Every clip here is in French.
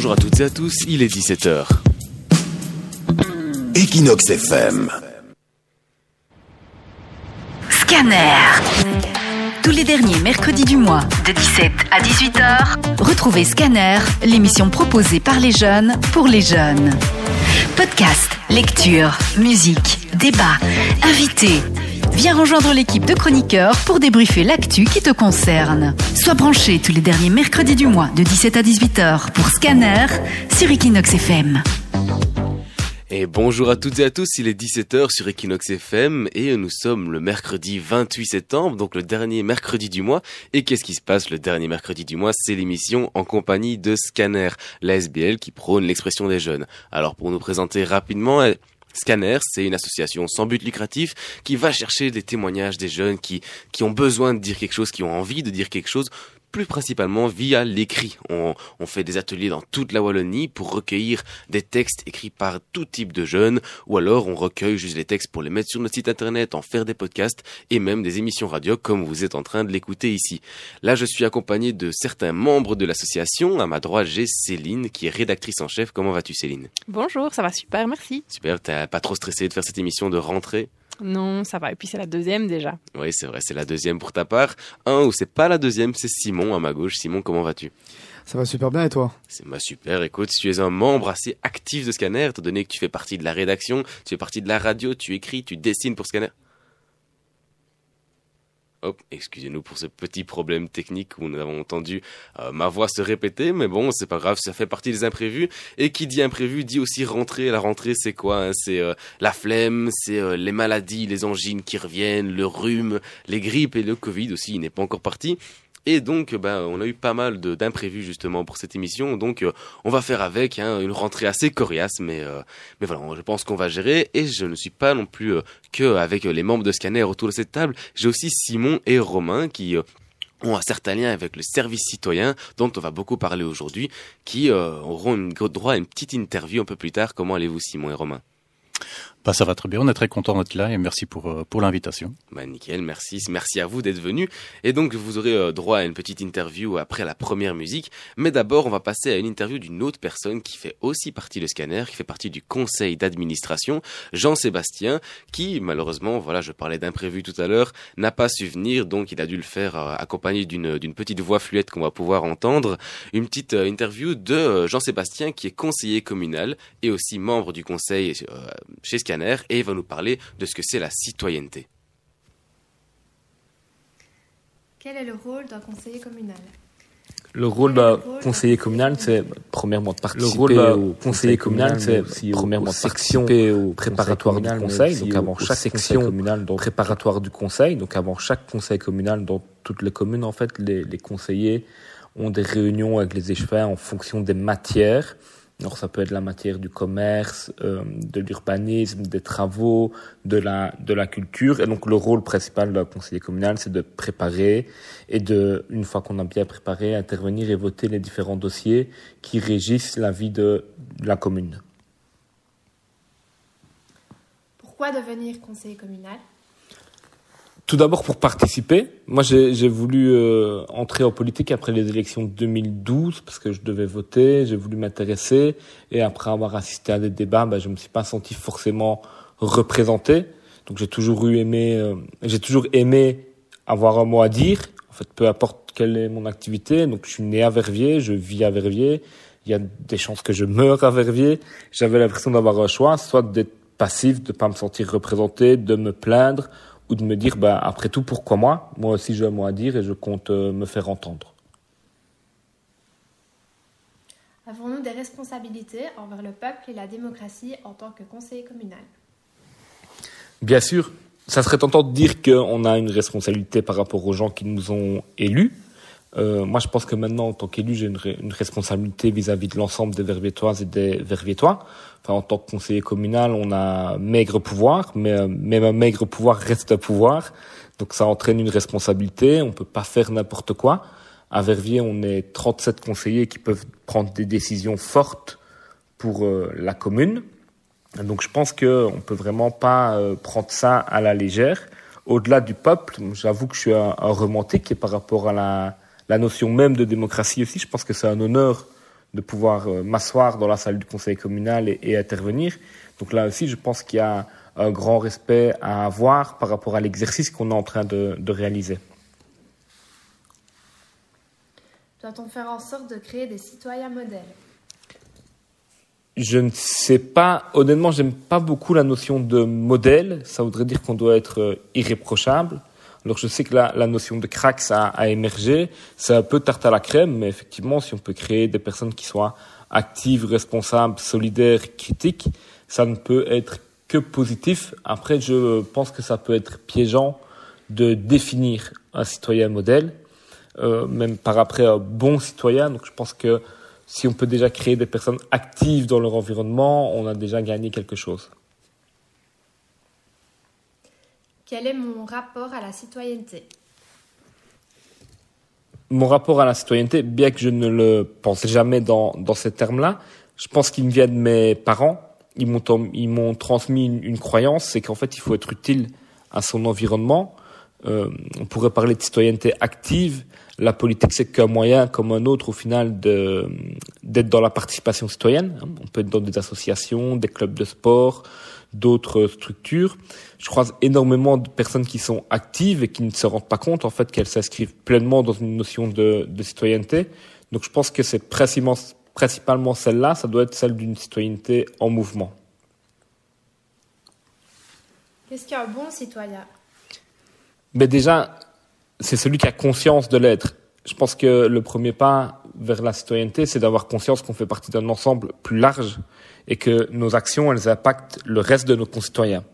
Bonjour à toutes et à tous, il est 17h. Equinox FM. Scanner. Tous les derniers mercredis du mois, de 17 à 18h, retrouvez Scanner, l'émission proposée par les jeunes pour les jeunes. Podcast, lecture, musique, débat, invités. Viens rejoindre l'équipe de chroniqueurs pour débriefer l'actu qui te concerne. Sois branché tous les derniers mercredis du mois de 17 à 18h pour Scanner sur Equinox FM. Et bonjour à toutes et à tous, il est 17h sur Equinox FM et nous sommes le mercredi 28 septembre, donc le dernier mercredi du mois. Et qu'est-ce qui se passe le dernier mercredi du mois? C'est l'émission en compagnie de Scanner, la SBL qui prône l'expression des jeunes. Alors pour nous présenter rapidement, Scanner, c'est une association sans but lucratif qui va chercher des témoignages des jeunes qui, qui ont besoin de dire quelque chose, qui ont envie de dire quelque chose plus principalement via l'écrit. On, fait des ateliers dans toute la Wallonie pour recueillir des textes écrits par tout type de jeunes, ou alors on recueille juste les textes pour les mettre sur notre site internet, en faire des podcasts et même des émissions radio comme vous êtes en train de l'écouter ici. Là, je suis accompagné de certains membres de l'association. À ma droite, j'ai Céline qui est rédactrice en chef. Comment vas-tu, Céline? Bonjour, ça va super, merci. Super, t'as pas trop stressé de faire cette émission de rentrée? Non, ça va. Et puis c'est la deuxième déjà. Oui, c'est vrai, c'est la deuxième pour ta part. Un ou c'est pas la deuxième, c'est Simon à ma gauche. Simon, comment vas-tu? Ça va super bien et toi? C'est ma super. Écoute, tu es un membre assez actif de Scanner, étant donné que tu fais partie de la rédaction, tu fais partie de la radio, tu écris, tu dessines pour Scanner. Oh, excusez-nous pour ce petit problème technique où nous avons entendu euh, ma voix se répéter, mais bon, c'est pas grave, ça fait partie des imprévus. Et qui dit imprévu dit aussi rentrée. La rentrée, c'est quoi hein? C'est euh, la flemme, c'est euh, les maladies, les angines qui reviennent, le rhume, les grippes et le Covid aussi, il n'est pas encore parti. Et donc, ben, on a eu pas mal d'imprévus justement pour cette émission. Donc, euh, on va faire avec hein, une rentrée assez coriace, mais euh, mais voilà, je pense qu'on va gérer. Et je ne suis pas non plus euh, que avec les membres de Scanner autour de cette table. J'ai aussi Simon et Romain qui ont un certain lien avec le service citoyen dont on va beaucoup parler aujourd'hui, qui auront droit à une petite interview un peu plus tard. Comment allez-vous, Simon et Romain? Bah, ça va très bien, on est très content d'être là et merci pour, euh, pour l'invitation. Bah, nickel, merci. Merci à vous d'être venu. Et donc, vous aurez euh, droit à une petite interview après la première musique. Mais d'abord, on va passer à une interview d'une autre personne qui fait aussi partie de Scanner, qui fait partie du conseil d'administration, Jean-Sébastien, qui, malheureusement, voilà, je parlais d'imprévu tout à l'heure, n'a pas su venir, donc il a dû le faire euh, accompagné d'une, petite voix fluette qu'on va pouvoir entendre. Une petite interview de Jean-Sébastien, qui est conseiller communal et aussi membre du conseil chez Scanner et il va nous parler de ce que c'est la citoyenneté. Quel est le rôle d'un conseiller communal? Le rôle d'un conseiller communal, c'est premièrement de participer le rôle au conseiller communal, c'est premièrement de participer au préparatoire du conseil. Donc avant chaque section communale, préparatoire du conseil. Donc avant chaque conseil communal dans toutes les communes, en fait, les, les conseillers ont des réunions avec les échevins en fonction des matières alors ça peut être la matière du commerce, euh, de l'urbanisme, des travaux, de la de la culture. Et donc le rôle principal d'un conseiller communal, c'est de préparer et de, une fois qu'on a bien préparé, intervenir et voter les différents dossiers qui régissent la vie de la commune. Pourquoi devenir conseiller communal? Tout d'abord pour participer. Moi, j'ai voulu euh, entrer en politique après les élections de 2012 parce que je devais voter. J'ai voulu m'intéresser et après avoir assisté à des débats, ben, je me suis pas senti forcément représenté. Donc j'ai toujours eu aimé, euh, j'ai toujours aimé avoir un mot à dire. En fait, peu importe quelle est mon activité. Donc je suis né à Verviers, je vis à Verviers. Il y a des chances que je meure à Verviers. J'avais l'impression d'avoir un choix, soit d'être passif, de pas me sentir représenté, de me plaindre ou de me dire, bah, après tout, pourquoi moi? Moi aussi, j'ai un mot à dire et je compte euh, me faire entendre. Avons-nous des responsabilités envers le peuple et la démocratie en tant que conseiller communal? Bien sûr. Ça serait tentant de dire qu'on a une responsabilité par rapport aux gens qui nous ont élus. Euh, moi, je pense que maintenant, en tant qu'élu, j'ai une, responsabilité vis-à-vis de l'ensemble des Verviétoises et des Verviétois. Enfin, en tant que conseiller communal, on a maigre pouvoir, mais euh, même un maigre pouvoir reste un pouvoir. Donc, ça entraîne une responsabilité. On peut pas faire n'importe quoi. À Verviers, on est 37 conseillers qui peuvent prendre des décisions fortes pour euh, la commune. Donc, je pense qu'on peut vraiment pas prendre ça à la légère. Au-delà du peuple, j'avoue que je suis un, un remonté qui est par rapport à la la notion même de démocratie aussi. Je pense que c'est un honneur de pouvoir m'asseoir dans la salle du conseil communal et, intervenir. Donc là aussi, je pense qu'il y a un grand respect à avoir par rapport à l'exercice qu'on est en train de, de réaliser. Doit-on faire en sorte de créer des citoyens modèles? Je ne sais pas, honnêtement, j'aime pas beaucoup la notion de modèle. Ça voudrait dire qu'on doit être euh, irréprochable. Alors je sais que la, la notion de crack a, a émergé. C'est un peu tarte à la crème, mais effectivement, si on peut créer des personnes qui soient actives, responsables, solidaires, critiques, ça ne peut être que positif. Après, je pense que ça peut être piégeant de définir un citoyen modèle, euh, même par après un bon citoyen. Donc je pense que si on peut déjà créer des personnes actives dans leur environnement, on a déjà gagné quelque chose. Quel est mon rapport à la citoyenneté? Mon rapport à la citoyenneté, bien que je ne le pense jamais dans, dans ces termes-là, je pense qu'il me vient de mes parents. Ils m'ont, ils m'ont transmis une, croyance, c'est qu'en fait, il faut être utile à son environnement. Euh, on pourrait parler de citoyenneté active, la politique, c'est qu'un moyen comme un autre, au final, d'être dans la participation citoyenne. On peut être dans des associations, des clubs de sport, d'autres structures. Je croise énormément de personnes qui sont actives et qui ne se rendent pas compte, en fait, qu'elles s'inscrivent pleinement dans une notion de, citoyenneté. Donc, je pense que c'est principalement, principalement celle-là, ça doit être celle d'une citoyenneté en mouvement. Qu'est-ce qu'un bon citoyen? Mais déjà, c'est celui qui a conscience de l'être. Je pense que le premier pas vers la citoyenneté, c'est d'avoir conscience qu'on fait partie d'un ensemble plus large et que nos actions, elles impactent le reste de nos concitoyens.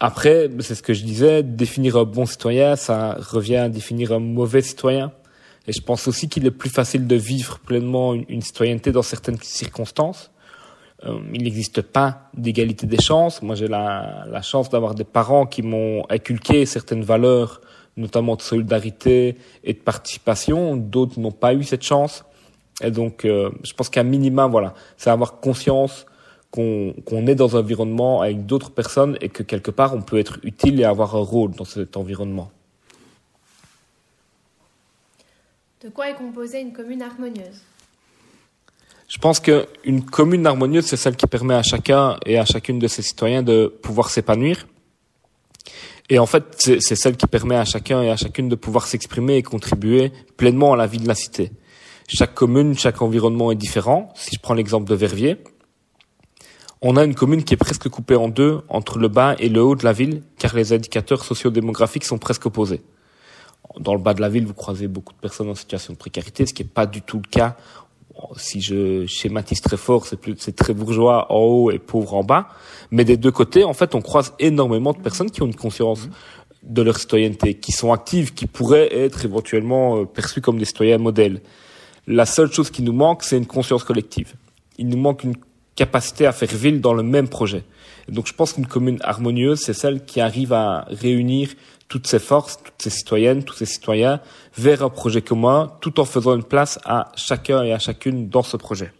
Après, c'est ce que je disais, définir un bon citoyen, ça revient à définir un mauvais citoyen. Et je pense aussi qu'il est plus facile de vivre pleinement une, citoyenneté dans certaines circonstances. Euh, il n'existe pas d'égalité des chances. Moi, j'ai la, la chance d'avoir des parents qui m'ont inculqué certaines valeurs notamment de solidarité et de participation. D'autres n'ont pas eu cette chance. Et donc, euh, je pense qu'un minima, voilà, c'est avoir conscience qu'on est dans un environnement avec d'autres personnes et que quelque part, on peut être utile et avoir un rôle dans cet environnement. De quoi est composée une commune harmonieuse? Je pense qu'une commune harmonieuse, c'est celle qui permet à chacun et à chacune de ses citoyens de pouvoir s'épanouir et en fait, c'est celle qui permet à chacun et à chacune de pouvoir s'exprimer et contribuer pleinement à la vie de la cité. Chaque commune, chaque environnement est différent. Si je prends l'exemple de Verviers, on a une commune qui est presque coupée en deux entre le bas et le haut de la ville, car les indicateurs sociodémographiques sont presque opposés. Dans le bas de la ville, vous croisez beaucoup de personnes en situation de précarité, ce qui n'est pas du tout le cas si je schématise très fort, c'est plus, c'est très bourgeois en haut et pauvre en bas. Mais des deux côtés, en fait, on croise énormément de personnes qui ont une conscience de leur citoyenneté, qui sont actives, qui pourraient être éventuellement euh, perçues comme des citoyens modèles. La seule chose qui nous manque, c'est une conscience collective. Il nous manque une capacité à faire ville dans le même projet. donc je pense qu'une commune harmonieuse, c'est celle qui arrive à réunir toutes ces forces, toutes ces citoyennes, tous ces citoyens vers un projet commun, tout en faisant une place à chacun et à chacune dans ce projet.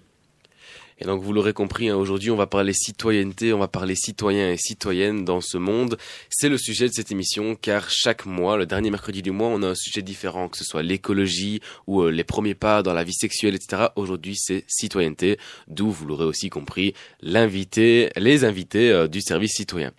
Et donc vous l'aurez compris, hein, aujourd'hui on va parler citoyenneté, on va parler citoyens et citoyennes dans ce monde. C'est le sujet de cette émission car chaque mois, le dernier mercredi du mois, on a un sujet différent, que ce soit l'écologie ou euh, les premiers pas dans la vie sexuelle, etc. Aujourd'hui c'est citoyenneté, d'où vous l'aurez aussi compris, l'invité, les invités euh, du service citoyen.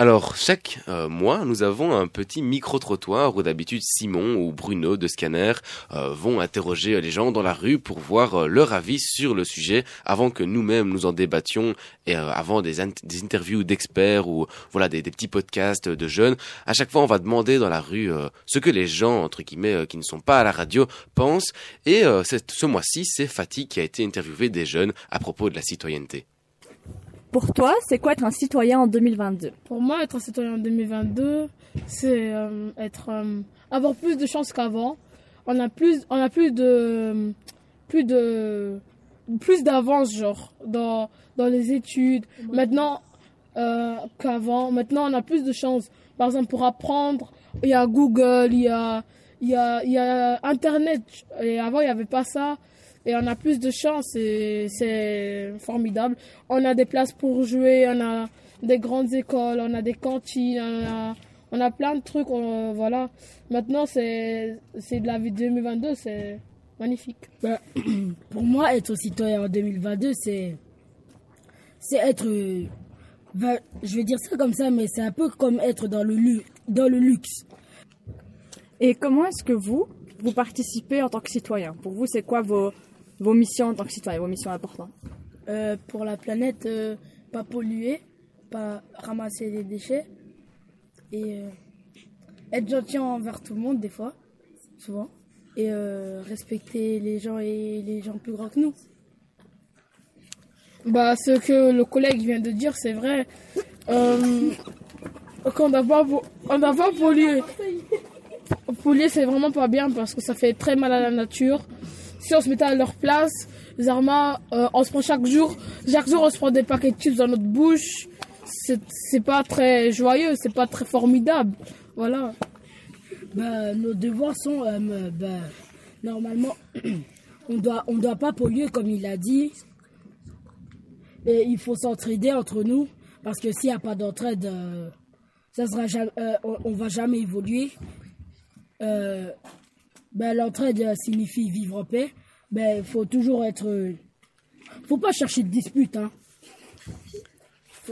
Alors, chaque euh, mois, nous avons un petit micro-trottoir où d'habitude Simon ou Bruno de Scanner euh, vont interroger les gens dans la rue pour voir euh, leur avis sur le sujet avant que nous-mêmes nous en débattions et avant des, des interviews d'experts ou voilà des, petits podcasts de jeunes. À chaque fois, on va demander dans la rue ce que les gens, entre guillemets, qui ne sont pas à la radio pensent. Et ce mois-ci, c'est Fatih qui a été interviewé des jeunes à propos de la citoyenneté. Pour toi, c'est quoi être un citoyen en 2022 Pour moi, être un citoyen en 2022, c'est euh, être euh, avoir plus de chances qu'avant. On a plus, on a plus de, plus de, plus d'avance genre dans dans les études. Maintenant euh, qu'avant, maintenant on a plus de chances. Par exemple, pour apprendre, il y a Google, il y a il y a, il y a Internet. Et avant, il n'y avait pas ça et on a plus de chance et c'est formidable. On a des places pour jouer, on a des grandes écoles, on a des cantines, on a, on a plein de trucs. voilà. Maintenant, c'est de la vie 2022, c'est magnifique. Bah, pour moi, être citoyen en 2022, c'est c'est être, euh, je vais dire ça comme ça, mais c'est un peu comme être dans le dans le luxe. Et comment est-ce que vous vous participez en tant que citoyen? Pour vous, c'est quoi vos vos missions en tant que citoyen, vos missions importantes euh, Pour la planète, euh, pas polluer, pas ramasser des déchets et être gentil envers tout le monde des fois, souvent, et respecter les gens et les gens plus grands que nous. Bah, ce que le collègue vient de dire, c'est vrai. Euh, qu'on n'a pas, on n'a pas pollué. Polluer, c'est vraiment pas bien parce que ça fait très mal à la nature. Si on se mettait à leur place, Zarma, euh, on se prend chaque jour, chaque jour on se prend des paquets de chips dans notre bouche. C'est pas très joyeux, c'est pas très formidable. Voilà. Bah, nos devoirs sont, euh, bah, normalement, on doit, on doit pas polluer comme il a dit. Et il faut s'entraider entre nous parce que s'il n'y a pas d'entraide, euh, euh, on, ne va jamais évoluer. Euh, ben, l'entraide signifie vivre en paix. Ben, il faut toujours être. faut pas chercher de dispute. Hein.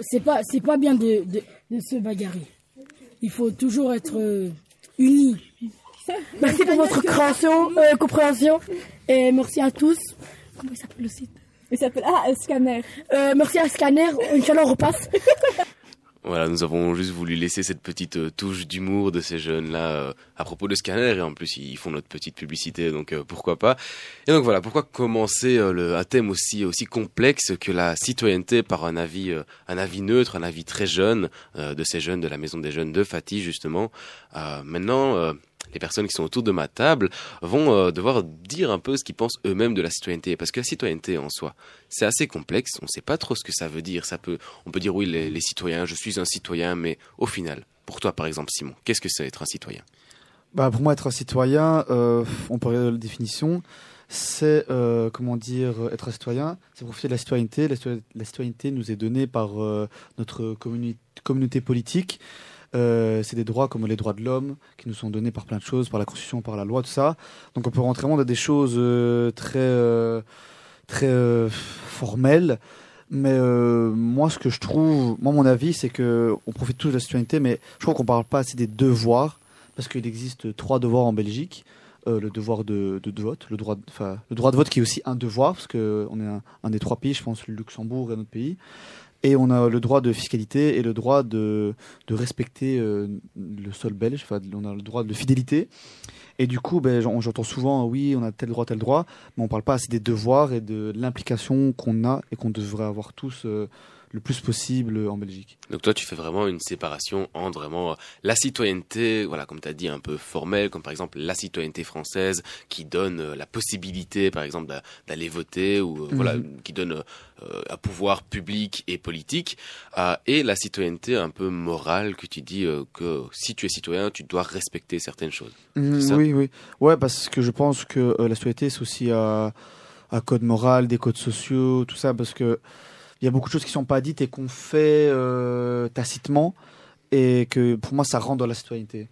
C'est pas, c'est pas bien de, de, se bagarrer. Il faut toujours être unis. Merci pour votre compréhension, compréhension et merci à tous. Comment il s'appelle le site? Il s'appelle ah Scanner. Euh, merci à Scanner. Inch'Allah on repasse. Voilà, nous avons juste voulu laisser cette petite euh, touche d'humour de ces jeunes-là euh, à propos de Scanner et en plus ils font notre petite publicité donc pourquoi pas. Et donc voilà, pourquoi commencer le, un thème aussi aussi complexe que la citoyenneté par un avis un avis neutre, un avis très jeune de ces jeunes de la maison des jeunes de Fatih justement. maintenant les personnes qui sont autour de ma table vont euh, devoir dire un peu ce qu'ils pensent eux-mêmes de la citoyenneté. Parce que la citoyenneté en soi, c'est assez complexe. On ne sait pas trop ce que ça veut dire. Ça peut, on peut dire oui, les, citoyens, je suis un citoyen, mais au final, pour toi par exemple, Simon, qu'est-ce que c'est être un citoyen? Bah, Pour moi, être un citoyen, euh, on peut regarder la définition c'est euh, comment dire être un citoyen, c'est profiter de la citoyenneté. La, citoyenneté nous est donnée par notre communauté politique. Euh, c'est des droits comme les droits de l'homme qui nous sont donnés par plein de choses, par la Constitution, par la loi, tout ça. Donc on peut rentrer vraiment dans des choses euh, très, euh, très formelles. Mais moi, ce que je trouve, moi, mon avis, c'est que on profite tous de la citoyenneté, mais je crois qu'on parle pas assez des devoirs, parce qu'il existe trois devoirs en Belgique. le devoir de, de, vote, le droit, enfin, le droit de vote qui est aussi un devoir, parce qu'on est un, un, des trois pays, je pense, le Luxembourg et notre pays. Et on a le droit de fiscalité et le droit de, de respecter euh, le sol belge, on a le droit de fidélité. Et du coup, ben, j'entends souvent, oui, on a tel droit, tel droit, mais on parle pas assez des devoirs et de l'implication qu'on a et qu'on devrait avoir tous euh, le plus possible en Belgique. Donc toi, tu fais vraiment une séparation entre vraiment euh, la citoyenneté, voilà, comme tu as dit, un peu formelle, comme par exemple la citoyenneté française qui donne euh, la possibilité, par exemple, d'aller voter ou euh, voilà, mhm. qui donne un pouvoir public et politique, et la citoyenneté un peu morale que tu dis que si tu es citoyen, tu dois respecter certaines choses. Mhm, oui, oui, ouais, parce que je pense que la citoyenneté c'est aussi un code moral, des codes sociaux, tout ça, parce que il y a beaucoup de choses qui sont pas dites et qu'on fait euh, tacitement et que pour moi ça rentre dans la citoyenneté.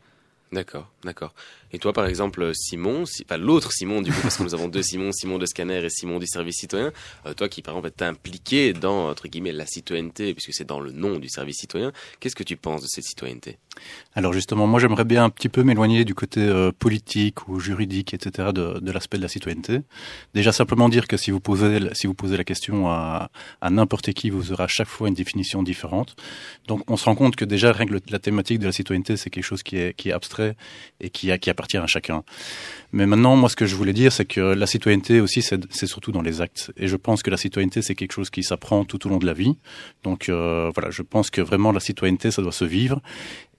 D'accord, d'accord. Et toi, par exemple, Simon, pas l'autre Simon, du coup, parce que nous avons deux Simon, Simon de Scanner et Simon du service citoyen, euh, toi qui, par exemple, es impliqué dans, entre guillemets, la citoyenneté, puisque c'est dans le nom du service citoyen, qu'est-ce que tu penses de cette citoyenneté? Alors justement, moi j'aimerais bien un petit peu m'éloigner du côté euh, politique ou juridique, etc., de, l'aspect de la citoyenneté. Déjà simplement dire que si vous posez, si vous posez la question à, à n'importe qui, vous aurez à chaque fois une définition différente. Donc on se rend compte que déjà, rien que la thématique de la citoyenneté, c'est quelque chose qui est, qui est abstrait et qui, a, qui appartient à chacun. Mais maintenant, moi, ce que je voulais dire, c'est que la citoyenneté aussi, c'est surtout dans les actes. Et je pense que la citoyenneté, c'est quelque chose qui s'apprend tout au long de la vie. Donc euh, voilà, je pense que vraiment la citoyenneté, ça doit se vivre.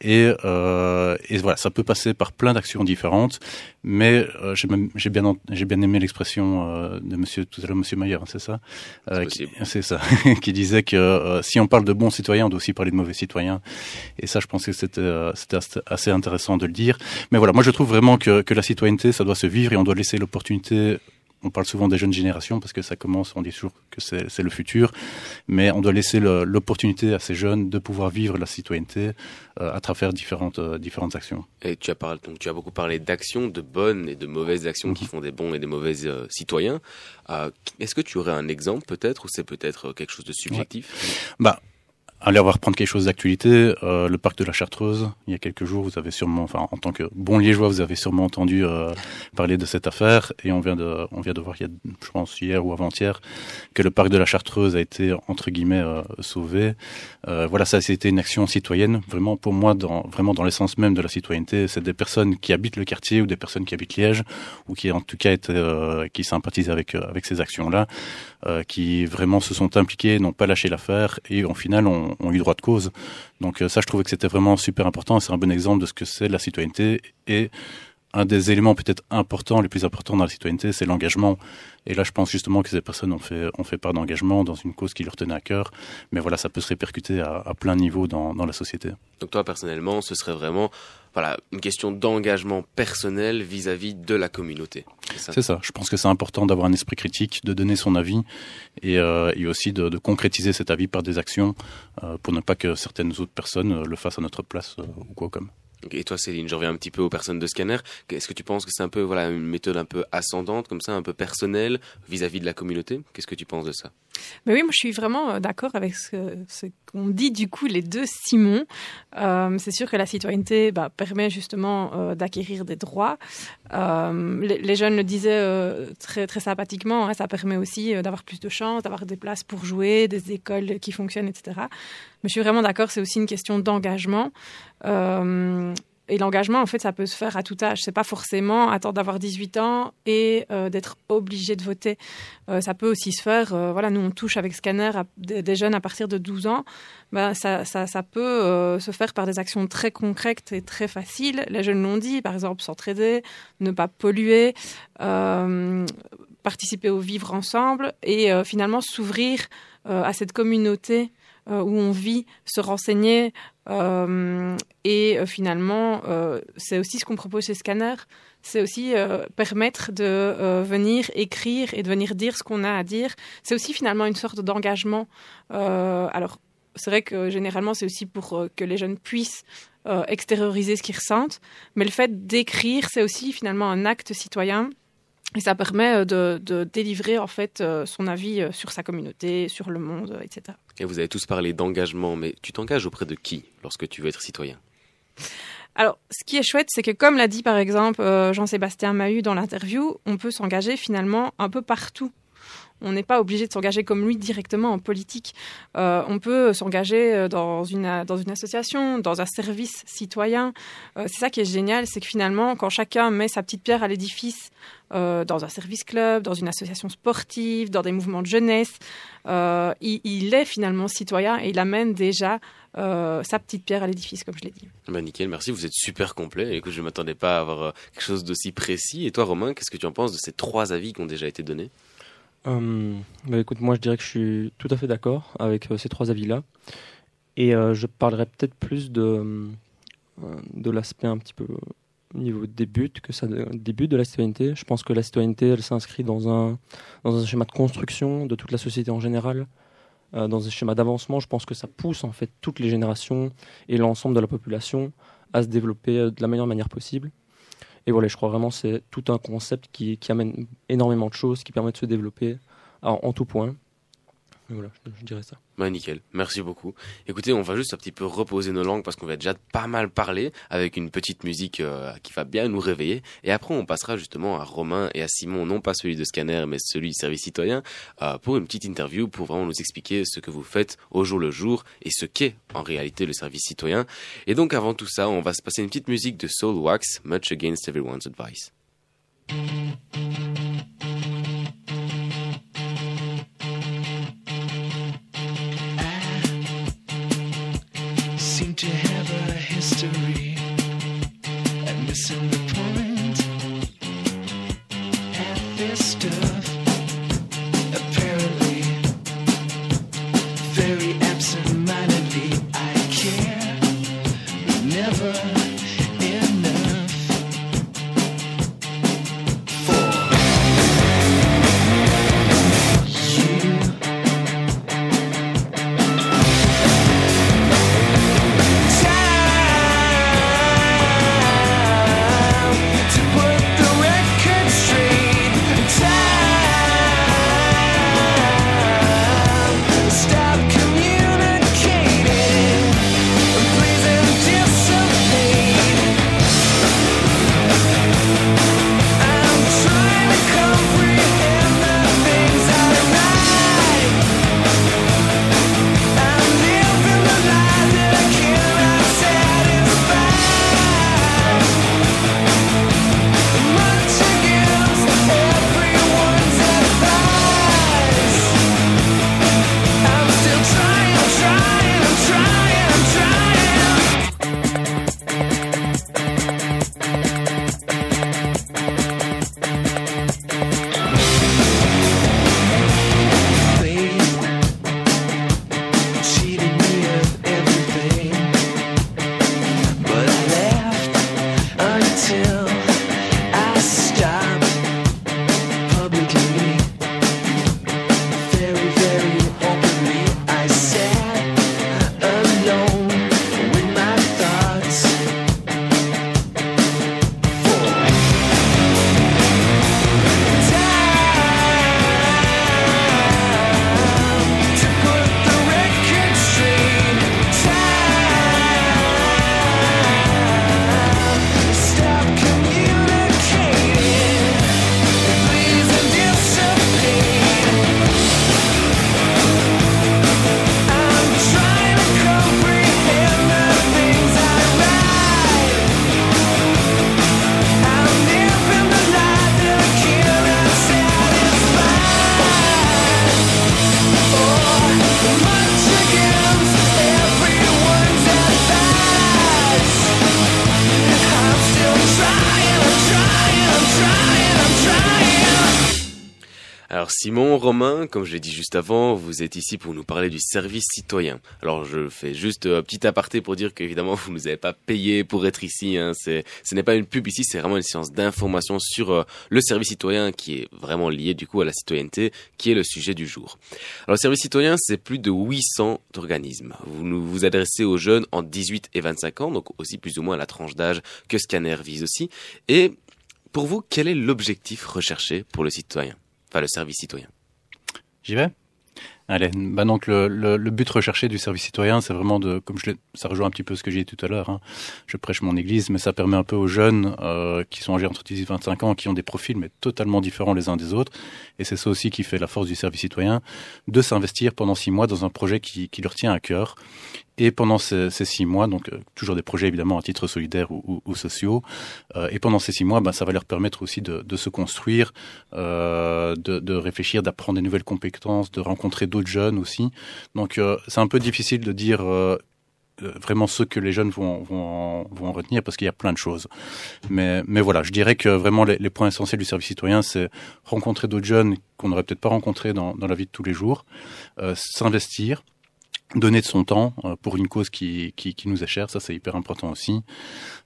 Et, euh, et, voilà, ça peut passer par plein d'actions différentes, mais euh, j'ai bien j'ai bien aimé l'expression euh, de Monsieur tout à l'heure, Monsieur Mayer, hein, c'est ça, euh, c'est ça, qui disait que euh, si on parle de bons citoyens, on doit aussi parler de mauvais citoyens. Et ça, je pense que c'était euh, c'était assez intéressant de le dire. Mais voilà, moi je trouve vraiment que que la citoyenneté, ça doit se vivre et on doit laisser l'opportunité on parle souvent des jeunes générations parce que ça commence, on dit toujours que c'est le futur, mais on doit laisser l'opportunité à ces jeunes de pouvoir vivre la citoyenneté euh, à travers différentes, euh, différentes actions. Et tu as, parlé, donc, tu as beaucoup parlé d'actions, de bonnes et de mauvaises actions qui mhm. font des bons et des mauvais euh, citoyens. Est-ce que tu aurais un exemple peut-être ou c'est peut-être quelque chose de subjectif? Bah, Allez, on va reprendre quelque chose d'actualité. Euh, le parc de la Chartreuse, il y a quelques jours, vous avez sûrement, enfin, en tant que bon liégeois, vous avez sûrement entendu euh, parler de cette affaire. Et on vient de, on vient de voir, il y a, je pense, hier ou avant-hier, que le parc de la Chartreuse a été entre guillemets euh, sauvé. Euh, voilà, ça, c'était une action citoyenne. Vraiment, pour moi, dans, vraiment dans l'essence même de la citoyenneté, c'est des personnes qui habitent le quartier ou des personnes qui habitent Liège ou qui, en tout cas, étaient, euh, qui sympathisent avec avec ces actions-là, qui vraiment se sont impliqués, n'ont pas lâché l'affaire et, au final, on ont, eu droit de cause. Donc euh, ça, je trouvais que c'était vraiment super important. C'est un bon exemple de ce que c'est la citoyenneté. Et un des éléments peut-être importants, les plus importants dans la citoyenneté, c'est l'engagement. Et là, je pense justement que ces personnes ont fait, ont fait part d'engagement dans une cause qui leur tenait à cœur. Mais voilà, ça peut se répercuter à, à plein niveau dans, dans la société. Donc toi, personnellement, ce serait vraiment voilà, une question d'engagement personnel vis-à-vis de la communauté. C'est ça. Je pense que c'est important d'avoir un esprit critique, de donner son avis et, euh, et aussi de, de, concrétiser cet avis par des actions euh, pour ne pas que certaines autres personnes euh, le fassent à notre place euh, ou quoi comme. Et toi, Céline, je reviens un petit peu aux personnes de Scanner. Est-ce que tu penses que c'est un peu voilà une méthode un peu ascendante, comme ça, un peu personnelle vis-à-vis de la communauté? Qu'est-ce que tu penses de ça? Mais oui, moi, je suis vraiment euh, d'accord avec ce, ce qu'ont dit du coup les deux Simon. Euh, c'est sûr que la citoyenneté bah, permet justement euh, d'acquérir des droits. Les, jeunes le disaient très très sympathiquement. Hein, ça permet aussi d'avoir plus de chance, d'avoir des places pour jouer, des écoles qui fonctionnent, etc. Mais je suis vraiment d'accord, c'est aussi une question d'engagement. Et l'engagement, en fait, ça peut se faire à tout âge. C'est pas forcément attendre d'avoir 18 ans et euh, d'être obligé de voter. Euh, ça peut aussi se faire. Euh, voilà, nous on touche avec Scanner des, jeunes à partir de 12 ans. Ben, ça, ça, ça peut se faire par des actions très concrètes et très faciles. Les jeunes l'ont dit, par exemple, s'entraider, ne pas polluer, participer au vivre ensemble et finalement s'ouvrir à cette communauté euh, où on vit, se renseigner. Euh, et euh, finalement, c'est aussi ce qu'on propose chez Scanner, c'est aussi permettre de venir écrire et de venir dire ce qu'on a à dire. C'est aussi finalement une sorte d'engagement. alors, c'est vrai que généralement, c'est aussi pour que les jeunes puissent extérioriser ce qu'ils ressentent, mais le fait d'écrire, c'est aussi finalement un acte citoyen et ça permet de, de, délivrer en fait son avis sur sa communauté, sur le monde, etc. Et vous avez tous parlé d'engagement, mais tu t'engages auprès de qui lorsque tu veux être citoyen? Alors, ce qui est chouette, c'est que comme l'a dit par exemple euh, Jean-Sébastien Mahut dans l'interview, on peut s'engager finalement un peu partout on n'est pas obligé de s'engager comme lui directement en politique. Euh, on peut s'engager euh, dans une, association, dans un service citoyen. Euh, c'est ça qui est génial, c'est que finalement, quand chacun met sa petite pierre à l'édifice, dans un service club, dans une association sportive, dans des mouvements de jeunesse, il, est finalement citoyen et il amène déjà sa petite pierre à l'édifice, comme je l'ai dit. Bah nickel, merci, vous êtes super complet. Écoute, je ne m'attendais pas à avoir quelque chose d'aussi précis. Et toi, Romain, qu'est-ce que tu en penses de ces trois avis qui ont déjà été donnés? Euh, bah écoute, moi je dirais que je suis tout à fait d'accord avec euh, ces trois avis-là. Et euh, je parlerai peut-être plus de, de l'aspect un petit peu au niveau des buts que ça début de la citoyenneté. Je pense que la citoyenneté, elle s'inscrit dans un, dans un schéma de construction de toute la société en général. Dans un schéma d'avancement, je pense que ça pousse en fait toutes les générations et l'ensemble de la population à se développer de la meilleure manière possible. Et voilà, je crois vraiment que c'est tout un concept qui, amène énormément de choses, qui permet de se développer en tout point. Voilà, je, je dirais ça. Bah nickel, merci beaucoup. Écoutez, on va juste un petit peu reposer nos langues parce qu'on va déjà pas mal parler avec une petite musique euh, qui va bien nous réveiller. Et après, on passera justement à Romain et à Simon, non pas celui de Scanner, mais celui du service citoyen, euh, pour une petite interview pour vraiment nous expliquer ce que vous faites au jour le jour et ce qu'est en réalité le service citoyen. Et donc avant tout ça, on va se passer une petite musique de Soul Wax, Much Against Everyone's Advice. Peace. Simon, Romain, comme je l'ai dit juste avant, vous êtes ici pour nous parler du service citoyen. Alors je fais juste un petit aparté pour dire qu'évidemment vous nous avez pas payé pour être ici. Hein. C'est, ce n'est pas une pub ici, c'est vraiment une séance d'information sur euh, le service citoyen qui est vraiment lié du coup à la citoyenneté, qui est le sujet du jour. Alors le service citoyen, c'est plus de 800 organismes. Vous nous vous adressez aux jeunes en 18 et 25 ans, donc aussi plus ou moins à la tranche d'âge que Scanner vise aussi. Et pour vous, quel est l'objectif recherché pour le citoyen? Enfin, le service citoyen. J'y vais? Allez, bah donc le, le, but recherché du service citoyen, c'est vraiment de, comme je ça rejoint un petit peu ce que j'ai dit tout à l'heure. Hein. Je prêche mon église, mais ça permet un peu aux jeunes euh, qui sont âgés entre 10 et 25 ans, qui ont des profils mais totalement différents les uns des autres, et c'est ça aussi qui fait la force du service citoyen, de s'investir pendant six mois dans un projet qui, qui leur tient à cœur et pendant ces, ces six mois, donc euh, toujours des projets évidemment à titre solidaire ou, ou, ou sociaux, euh, et pendant ces six mois, ben, ça va leur permettre aussi de, de se construire, euh, de, de, réfléchir, d'apprendre des nouvelles compétences, de rencontrer d'autres jeunes aussi. Donc euh, c'est un peu difficile de dire euh, vraiment ce que les jeunes vont, vont, vont en retenir parce qu'il y a plein de choses. Mais, mais voilà, je dirais que vraiment les, les points essentiels du service citoyen, c'est rencontrer d'autres jeunes qu'on n'aurait peut-être pas rencontrés dans, dans la vie de tous les jours, euh, s'investir, donner de son temps euh, pour une cause qui, nous est chère, ça c'est hyper important aussi,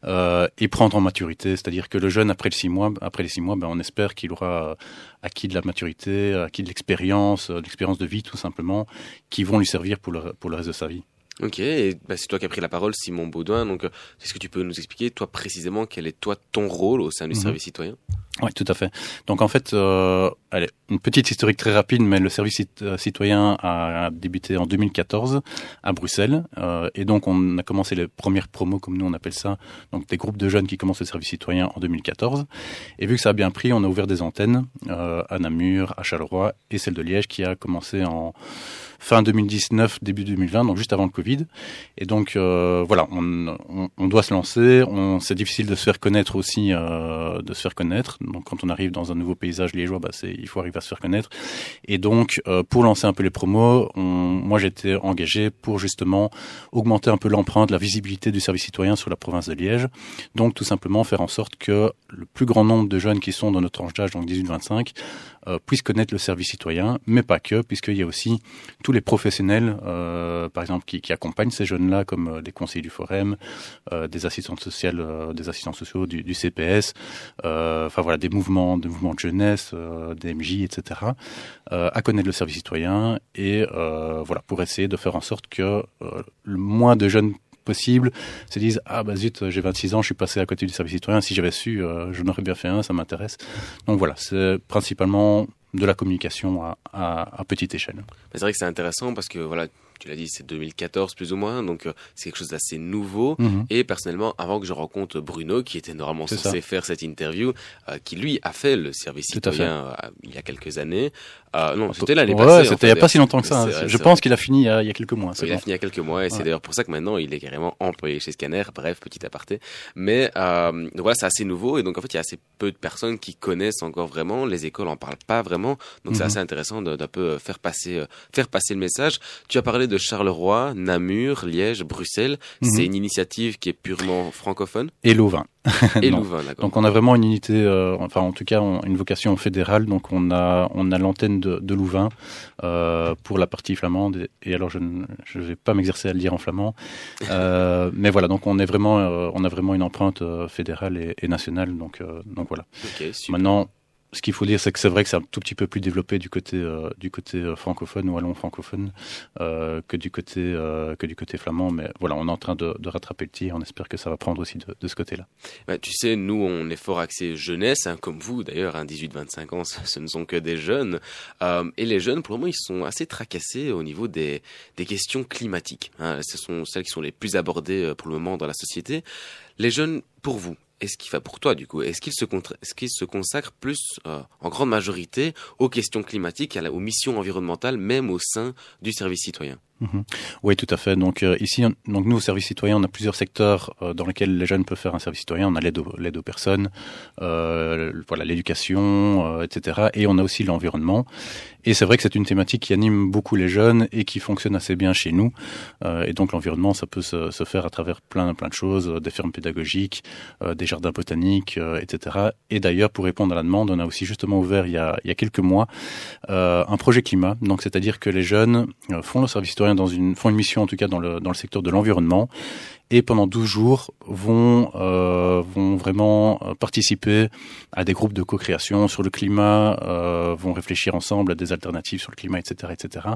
euh, et prendre en maturité, c'est-à-dire que le jeune après les six mois, après les six mois, ben, on espère qu'il aura acquis de la maturité, acquis de l'expérience, de l'expérience de vie tout simplement, qui vont lui servir le, pour le reste de sa vie. Ok, et bah, c'est toi qui as pris la parole, Simon Baudouin. Donc, est-ce que tu peux nous expliquer, toi précisément, quel est toi ton rôle au sein du mmh. service citoyen? Oui, tout à fait. Donc en fait, euh, allez, une petite historique très rapide, mais le service citoyen a débuté en 2014 à Bruxelles, euh, et donc on a commencé les premières promos, comme nous on appelle ça, donc des groupes de jeunes qui commencent le service citoyen en 2014. Et vu que ça a bien pris, on a ouvert des antennes euh, à Namur, à Charleroi et celle de Liège qui a commencé en fin 2019, début 2020, donc juste avant le Covid. Et donc euh, voilà, on, on, on, doit se lancer. C'est difficile de se faire connaître aussi, euh, de se faire connaître. Donc quand on arrive dans un nouveau paysage liégeois, bah, c'est il faut arriver à se faire connaître. Et donc euh, pour lancer un peu les promos, on, moi j'étais engagé pour justement augmenter un peu l'empreinte, la visibilité du service citoyen sur la province de Liège. Donc tout simplement faire en sorte que le plus grand nombre de jeunes qui sont dans notre tranche d'âge, donc 18-25, euh, puissent connaître le service citoyen, mais pas que, puisqu'il y a aussi tous les professionnels, euh, par exemple, qui, qui, accompagnent ces jeunes-là, comme euh, des conseillers du forum, euh, des assistantes sociales, euh, des assistants sociaux du, du CPS, euh, enfin voilà, des mouvements, des mouvements de jeunesse, des MJ, etc., à connaître le service citoyen et voilà pour essayer de faire en sorte que le moins de jeunes possible. Se disent ah bah zut j'ai 26 ans je suis passé à côté du service citoyen. Si j'avais su euh, je n'aurais bien fait un ça m'intéresse. Donc voilà c'est principalement de la communication à, à, à petite échelle. C'est vrai que c'est intéressant parce que voilà tu l'as dit, c'est 2014 plus ou moins, donc euh, c'est quelque chose d'assez nouveau. Mhm. Mmh. Et personnellement, avant que je rencontre Bruno, qui était normalement censé ça. faire cette interview, euh, qui lui a fait le service citoyen euh, il y a quelques années. non, c'était l'année ouais, passée. C'était il n'y a pas si longtemps que ça. Hein. Je pense qu'il a fini il y a, il y a quelques mois. Il a fini il y a quelques mois, et ouais. c'est d'ailleurs pour ça que maintenant il est carrément employé chez Scanner. Bref, petit aparté. Mais donc voilà, c'est assez nouveau, et donc en fait il y a assez peu de personnes qui connaissent encore vraiment. Les écoles en parlent pas vraiment, donc mmh. c'est assez intéressant d'un peu faire passer, faire passer le message. Tu as parlé de Charleroi. Namur, Liège, Bruxelles. Mm -hmm. C'est une initiative qui est purement francophone. Et Louvain. Et Louvain, d'accord. Donc on a vraiment une unité, euh, enfin en tout cas on, une vocation fédérale. Donc on a on a l'antenne de, de, Louvain euh, pour la partie flamande. Et, et alors je ne je vais pas m'exercer à le dire en flamand, euh, mais voilà. Donc on est vraiment on a vraiment une empreinte fédérale et, et nationale. Donc donc voilà. Okay, Maintenant ce qu'il faut dire, c'est que c'est vrai que c'est un tout petit peu plus développé du côté euh, du côté euh, francophone ou allons francophone euh, que du côté que du côté flamand. Mais voilà, on est en train de, rattraper le tir. On espère que ça va prendre aussi de, ce côté-là. Bah, tu sais, nous, on est fort axé jeunesse, hein, comme vous d'ailleurs. Hein, 18-25 ans, ce ne sont que des jeunes. Et les jeunes, pour le moment, ils sont assez tracassés au niveau des des questions climatiques. Hein. Ce sont celles qui sont les plus abordées pour le moment dans la société. Les jeunes, pour vous, est-ce qu'il fait pour toi du coup. Est-ce qu'il se, est se consacre plus euh, en grande majorité aux questions climatiques, aux missions environnementales, même au sein du service citoyen? Mhm. Oui, tout à fait. Donc euh, ici, donc nous au service citoyen, on a plusieurs secteurs euh, dans lesquels les jeunes peuvent faire un service citoyen. On a l'aide aux, personnes, euh, voilà, l'éducation, euh, etc. Et on a aussi l'environnement. Et c'est vrai que c'est une thématique qui anime beaucoup les jeunes et qui fonctionne assez bien chez nous. Et donc l'environnement, ça peut se, faire à travers plein, plein de choses, des fermes pédagogiques, des jardins botaniques, etc. Et d'ailleurs, pour répondre à la demande, on a aussi justement ouvert il y a, quelques mois un projet climat. Donc c'est-à-dire que les jeunes font le service citoyen dans une, font une mission en tout cas dans le, dans le secteur de l'environnement et pendant 12 jours vont euh, vont vraiment participer à des groupes de co-création sur le climat, euh, vont réfléchir ensemble à des alternatives sur le climat, etc., etc.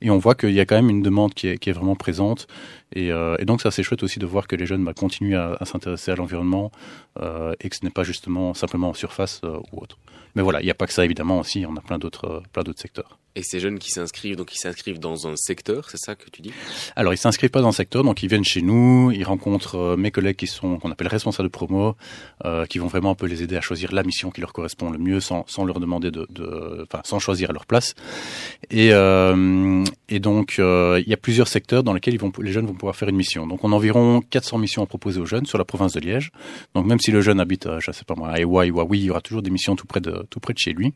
Et on voit qu'il y a quand même une demande qui est, qui est vraiment présente. Et, euh, et donc ça c'est chouette aussi de voir que les jeunes bah, continuent à, à s'intéresser à l'environnement euh, et que ce n'est pas justement simplement en surface euh, ou autre. Mais voilà, il n'y a pas que ça évidemment aussi, on a plein d'autres d'autres secteurs. Et ces jeunes qui s'inscrivent, donc ils s'inscrivent dans un secteur, c'est ça que tu dis? Alors ils s'inscrivent pas dans un secteur, donc ils viennent chez nous, ils rencontrent euh, mes collègues qui sont qu'on appelle responsables de promo, euh, qui vont vraiment un peu les aider à choisir la mission qui leur correspond le mieux, sans, sans leur demander de, de, enfin sans choisir à leur place. Et, euh, et donc il y a plusieurs secteurs dans lesquels ils vont, les jeunes vont pouvoir faire une mission. Donc on a environ 400 missions à proposer aux jeunes sur la province de Liège. Donc même si le jeune habite, euh, je sais pas moi, à Ewa, Iwawi, il y aura toujours des missions tout près de tout près de chez lui.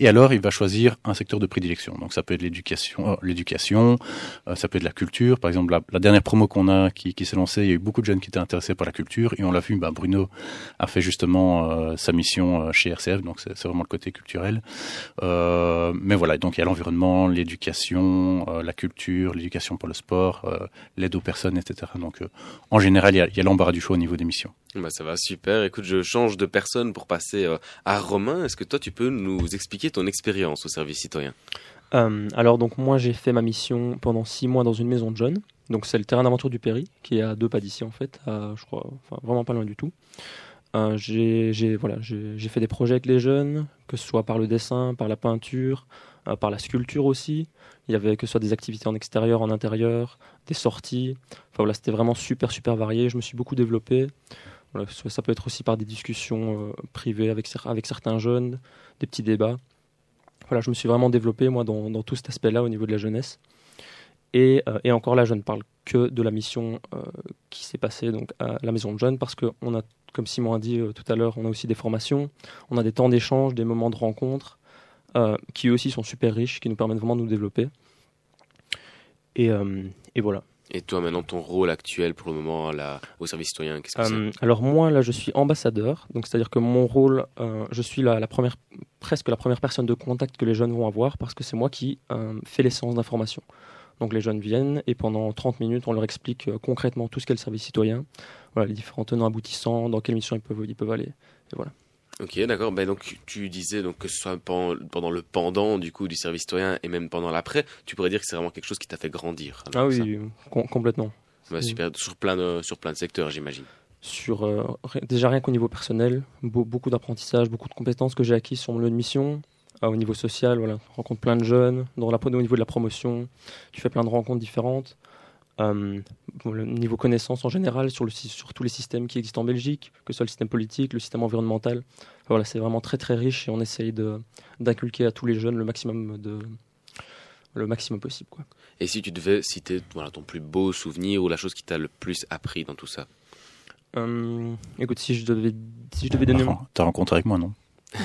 Et alors il va choisir un secteur de prédilection. Donc ça peut être l'éducation, l'éducation, euh, ça peut être la culture. Par exemple, la, dernière promo qu'on a qui, qui s'est lancée, il y a eu beaucoup de jeunes qui étaient intéressés par la culture et on l'a vu. Bah, Bruno a fait justement euh, sa mission euh, chez RCF, donc c'est vraiment le côté culturel. Euh, mais voilà, donc il y a l'environnement, l'éducation, euh, la culture, l'éducation pour le sport, euh, l'aide aux personnes, etc. Donc en général, il y a, il y a l'embarras du choix au niveau des missions. Bah ça va super. Écoute, je change de personne pour passer à Romain. Est-ce que toi tu peux nous expliquer ton expérience au service citoyen? Euh, alors donc moi j'ai fait ma mission pendant six mois dans une maison de jeunes. Donc c'est le terrain d'aventure du Péry, qui est à deux pas d'ici en fait, à, je crois, enfin vraiment pas loin du tout. Euh, j'ai voilà, j'ai fait des projets avec les jeunes, que ce soit par le dessin, par la peinture, euh, par la sculpture aussi. Il y avait que ce soit des activités en extérieur, en intérieur, des sorties. Enfin voilà, c'était vraiment super super varié. Je me suis beaucoup développé. Voilà, ça peut être aussi par des discussions euh, privées avec, avec certains jeunes, des petits débats voilà, je me suis vraiment développé moi dans, dans tout cet aspect-là au niveau de la jeunesse. Et, euh, et, encore là, je ne parle que de la mission euh, qui s'est passée donc à la maison de jeunes parce que on a, comme Simon a dit euh, tout à l'heure, on a aussi des formations, on a des temps d'échange, des moments de rencontre qui eux aussi sont super riches, qui nous permettent vraiment de nous développer. Et, et voilà. Et toi, maintenant, ton rôle actuel pour le moment au service citoyen, qu'est-ce que euh, Alors moi, là, je suis ambassadeur. Donc, c'est-à-dire que mon rôle, euh, je suis la, la, première, presque la première personne de contact que les jeunes vont avoir parce que c'est moi qui euh, fais les séances d'information. Donc, les jeunes viennent et pendant 30 minutes, on leur explique euh, concrètement tout ce qu'est le service citoyen, voilà, les différents tenants aboutissants, dans quelle mission ils peuvent, ils peuvent aller. Et voilà. Ok, d'accord. Ben donc tu disais donc que ce soit pendant le pendant du coup du service citoyen et même pendant l'après, tu pourrais dire que c'est vraiment quelque chose qui t'a fait grandir. Ah oui, com complètement. Bah, super, sur plein de sur plein de secteurs, j'imagine. Sur euh, déjà rien qu'au niveau personnel, be beaucoup d'apprentissage, beaucoup de compétences que j'ai acquises sur mon lieu de mission. Euh, au niveau social, voilà, rencontre plein de jeunes. Dans la, au niveau de la promotion, tu fais plein de rencontres différentes. Euh, le niveau connaissance en général sur, le, sur tous les systèmes qui existent en Belgique, que ce soit le système politique, le système environnemental. Enfin, voilà, c'est vraiment très très riche et on essaye d'inculquer à tous les jeunes le maximum de le maximum possible. Quoi. Et si tu devais citer voilà, ton plus beau souvenir ou la chose qui t'a le plus appris dans tout ça? Euh, Écoute, si je devais, si je devais donner... Enfin, T'as rencontré avec moi, non?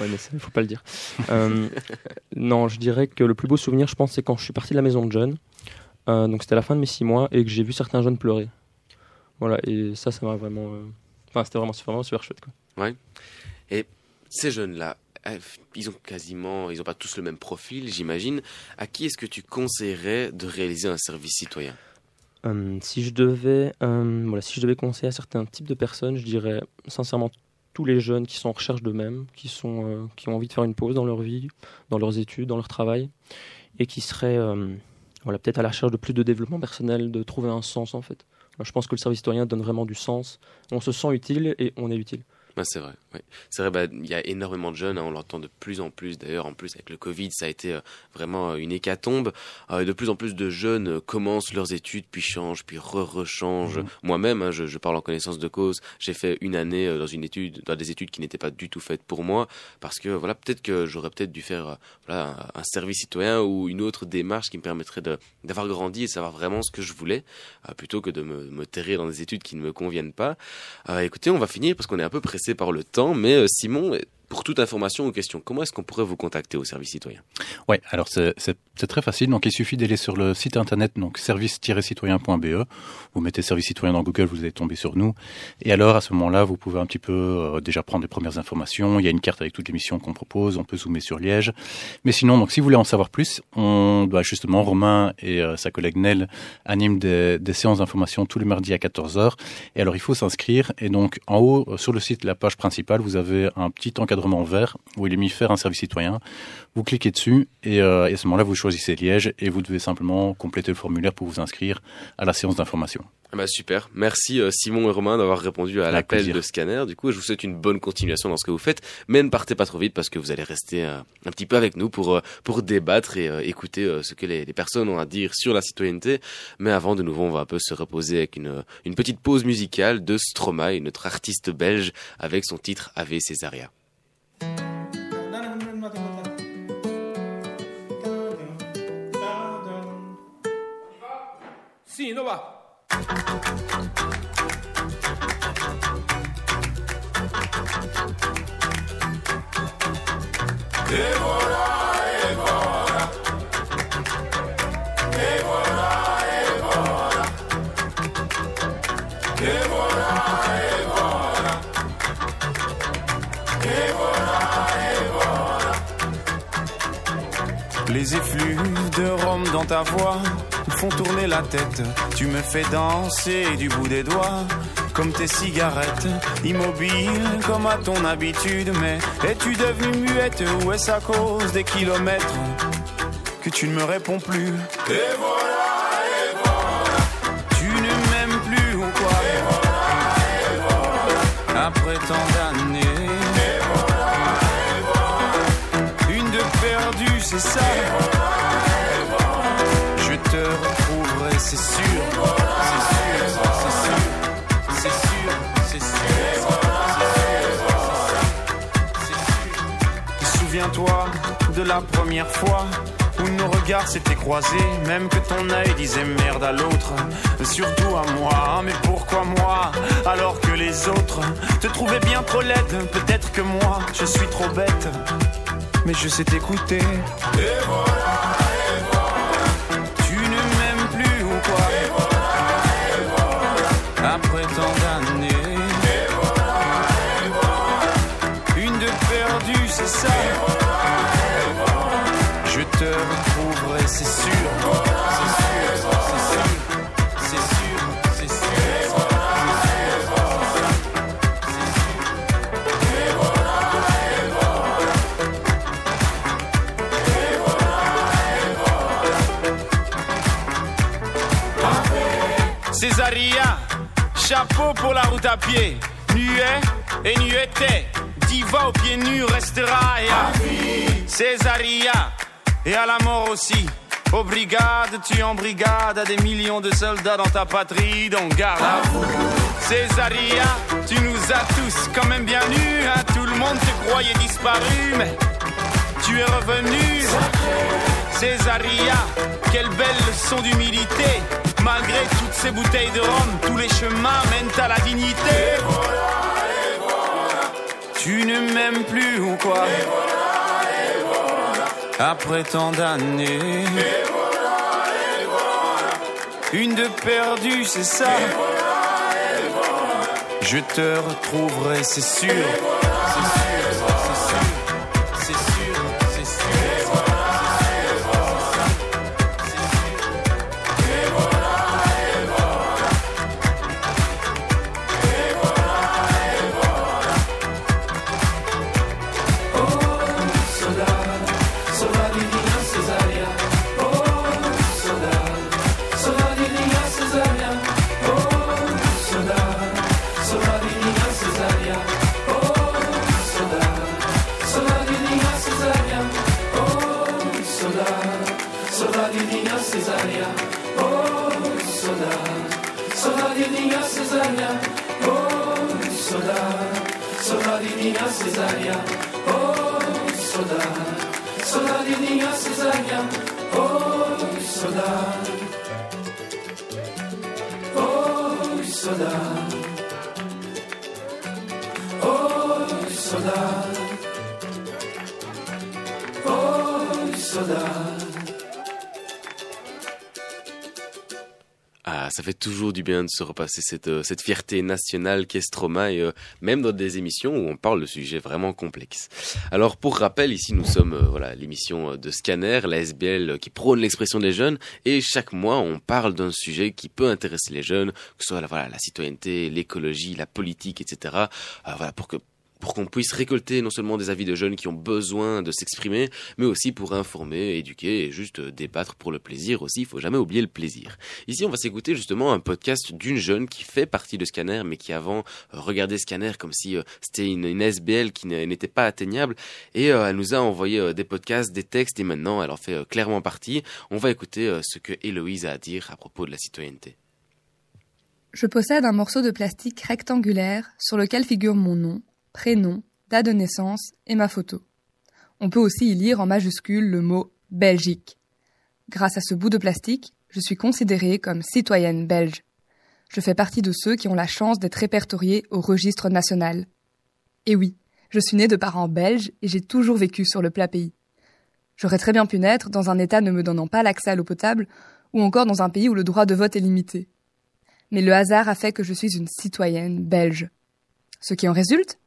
Ouais, mais il faut pas le dire. Euh, non, je dirais que le plus beau souvenir, je pense, c'est quand je suis parti de la maison de jeunes. Euh, donc c'était la fin de mes six mois et que j'ai vu certains jeunes pleurer. Voilà, et ça, ça m'a vraiment. Euh... Enfin, c'était vraiment, vraiment super chouette. Quoi. Ouais. Et ces jeunes-là, ils ont quasiment, ils ont pas tous le même profil, j'imagine. À qui est-ce que tu conseillerais de réaliser un service citoyen? Euh, Si je devais, euh, voilà, si je devais conseiller à certains types de personnes, je dirais sincèrement tous les jeunes qui sont en recherche d'eux-mêmes, qui, sont, euh, qui ont envie de faire une pause dans leur vie, dans leurs études, dans leur travail, et qui seraient voilà, peut-être à la recherche de plus de développement personnel, de trouver un sens en fait. Je pense que le service citoyen donne vraiment du sens. On se sent utile et on est utile. Bah, c'est vrai. Oui, c'est vrai, bah, il y a énormément de jeunes, hein, on l'entend de plus en plus d'ailleurs, en plus avec le Covid, ça a été euh, vraiment euh, une hécatombe. Euh, de plus en plus de jeunes euh, commencent leurs études, puis changent, puis re-rechangent. Mhm. Moi-même, hein, je, je parle en connaissance de cause, j'ai fait une année dans une étude, dans des études qui n'étaient pas du tout faites pour moi, parce que voilà, peut-être que j'aurais peut-être dû faire voilà, un, un service citoyen ou une autre démarche qui me permettrait d'avoir grandi et de savoir vraiment ce que je voulais, plutôt que de me, me terrer dans des études qui ne me conviennent pas. Écoutez, on va finir parce qu'on est un peu pressé par le temps, mais euh, Simon, pour toute information ou question, comment est-ce qu'on pourrait vous contacter au service citoyen? Ouais, alors c'est très facile. Donc il suffit d'aller sur le site internet donc service-citoyen.be. Vous mettez service citoyen dans Google, vous allez tomber sur nous. Et alors à ce moment-là, vous pouvez un petit peu euh, déjà prendre les premières informations. Il y a une carte avec toutes les missions qu'on propose. On peut zoomer sur Liège. Mais sinon, donc si vous voulez en savoir plus, on doit justement Romain et euh, sa collègue Nel animent des, des séances d'information tous les mardis à 14 h Et alors il faut s'inscrire. Et donc en haut euh, sur le site, la page principale, vous avez un petit encadrement vert où il est mis faire un service citoyen. Vous cliquez dessus et, euh, et à ce moment-là, vous choisissez Liège et vous devez simplement compléter le formulaire pour vous inscrire à la séance d'information. Ah bah super, merci euh, Simon et Romain d'avoir répondu à l'appel de Scanner. Du coup, je vous souhaite une bonne continuation dans ce que vous faites, mais ne partez pas trop vite parce que vous allez rester euh, un petit peu avec nous pour pour débattre et écouter ce que les, les personnes ont à dire sur la citoyenneté. Mais avant, de nouveau, on va un peu se reposer avec une une petite pause musicale de Stromae, notre artiste belge, avec son titre Ave Césaria. Voilà. Les effluves de rhum dans ta voix font tourner la tête. Tu me fais danser du bout des doigts, comme tes cigarettes, immobile comme à ton habitude. Mais es-tu devenue muette ou est-ce à cause des kilomètres que tu ne me réponds plus? Et voilà, et voilà. Tu ne m'aimes plus ou quoi? Et voilà, et voilà. Après tant d'années. Une de perdue, c'est ça. C'est sûr. C'est sûr, c'est sûr. C'est sûr, c'est sûr. C'est sûr. Souviens-toi de la première fois où nos regards s'étaient croisés, même que ton œil disait merde à l'autre, surtout à moi. Mais pourquoi moi alors que les autres te trouvaient bien trop laide? Peut-être que moi je suis trop bête, mais je sais t'écouter. Après tant d'années. Et nueté, diva aux pieds nus restera. Et à Césaria, et à la mort aussi. Aux brigades, tu en brigade à des millions de soldats dans ta patrie, donc garde à vous. Césaria, tu nous as tous quand même bien nus, hein. tout le monde te croyait disparu, mais tu es revenu. Césaria, quelle belle leçon d'humilité. Malgré toutes ces bouteilles de rhum, tous les chemins mènent à la dignité. Tu ne m'aimes plus ou quoi Après tant d'années. Une de perdue, c'est ça. Je te retrouverai, c'est sûr. C'est sûr, Cezarya, oy Sodar. Sodar e Dinha Cezarya, oh, Sodar. oh, Sodar. oh, Sodar. Oh, Sodar. Oh, Ah, ça fait toujours du bien de se repasser cette, euh, cette fierté nationale qu'est Stroma, et euh, même dans des émissions où on parle de sujets vraiment complexes. Alors, pour rappel, ici nous sommes euh, voilà l'émission de Scanner, la SBL qui prône l'expression des jeunes, et chaque mois on parle d'un sujet qui peut intéresser les jeunes, que ce soit voilà, la citoyenneté, l'écologie, la politique, etc. Euh, voilà, pour que pour qu'on puisse récolter non seulement des avis de jeunes qui ont besoin de s'exprimer, mais aussi pour informer, éduquer et juste débattre pour le plaisir aussi. Il faut jamais oublier le plaisir. Ici, on va s'écouter justement un podcast d'une jeune qui fait partie de Scanner, mais qui avant euh, regardait Scanner comme si euh, c'était une, une SBL qui n'était pas atteignable. Et euh, elle nous a envoyé des podcasts, des textes, et maintenant elle en fait clairement partie. On va écouter ce que Héloïse a à dire à propos de la citoyenneté. Je possède un morceau de plastique rectangulaire sur lequel figure mon nom, prénom, date de naissance et ma photo. On peut aussi y lire en majuscule le mot Belgique. Grâce à ce bout de plastique, je suis considérée comme citoyenne belge. Je fais partie de ceux qui ont la chance d'être répertoriés au registre national. Et oui, je suis née de parents belges et j'ai toujours vécu sur le plat pays. J'aurais très bien pu naître dans un État ne me donnant pas l'accès à l'eau potable ou encore dans un pays où le droit de vote est limité. Mais le hasard a fait que je suis une citoyenne belge. Ce qui en résulte?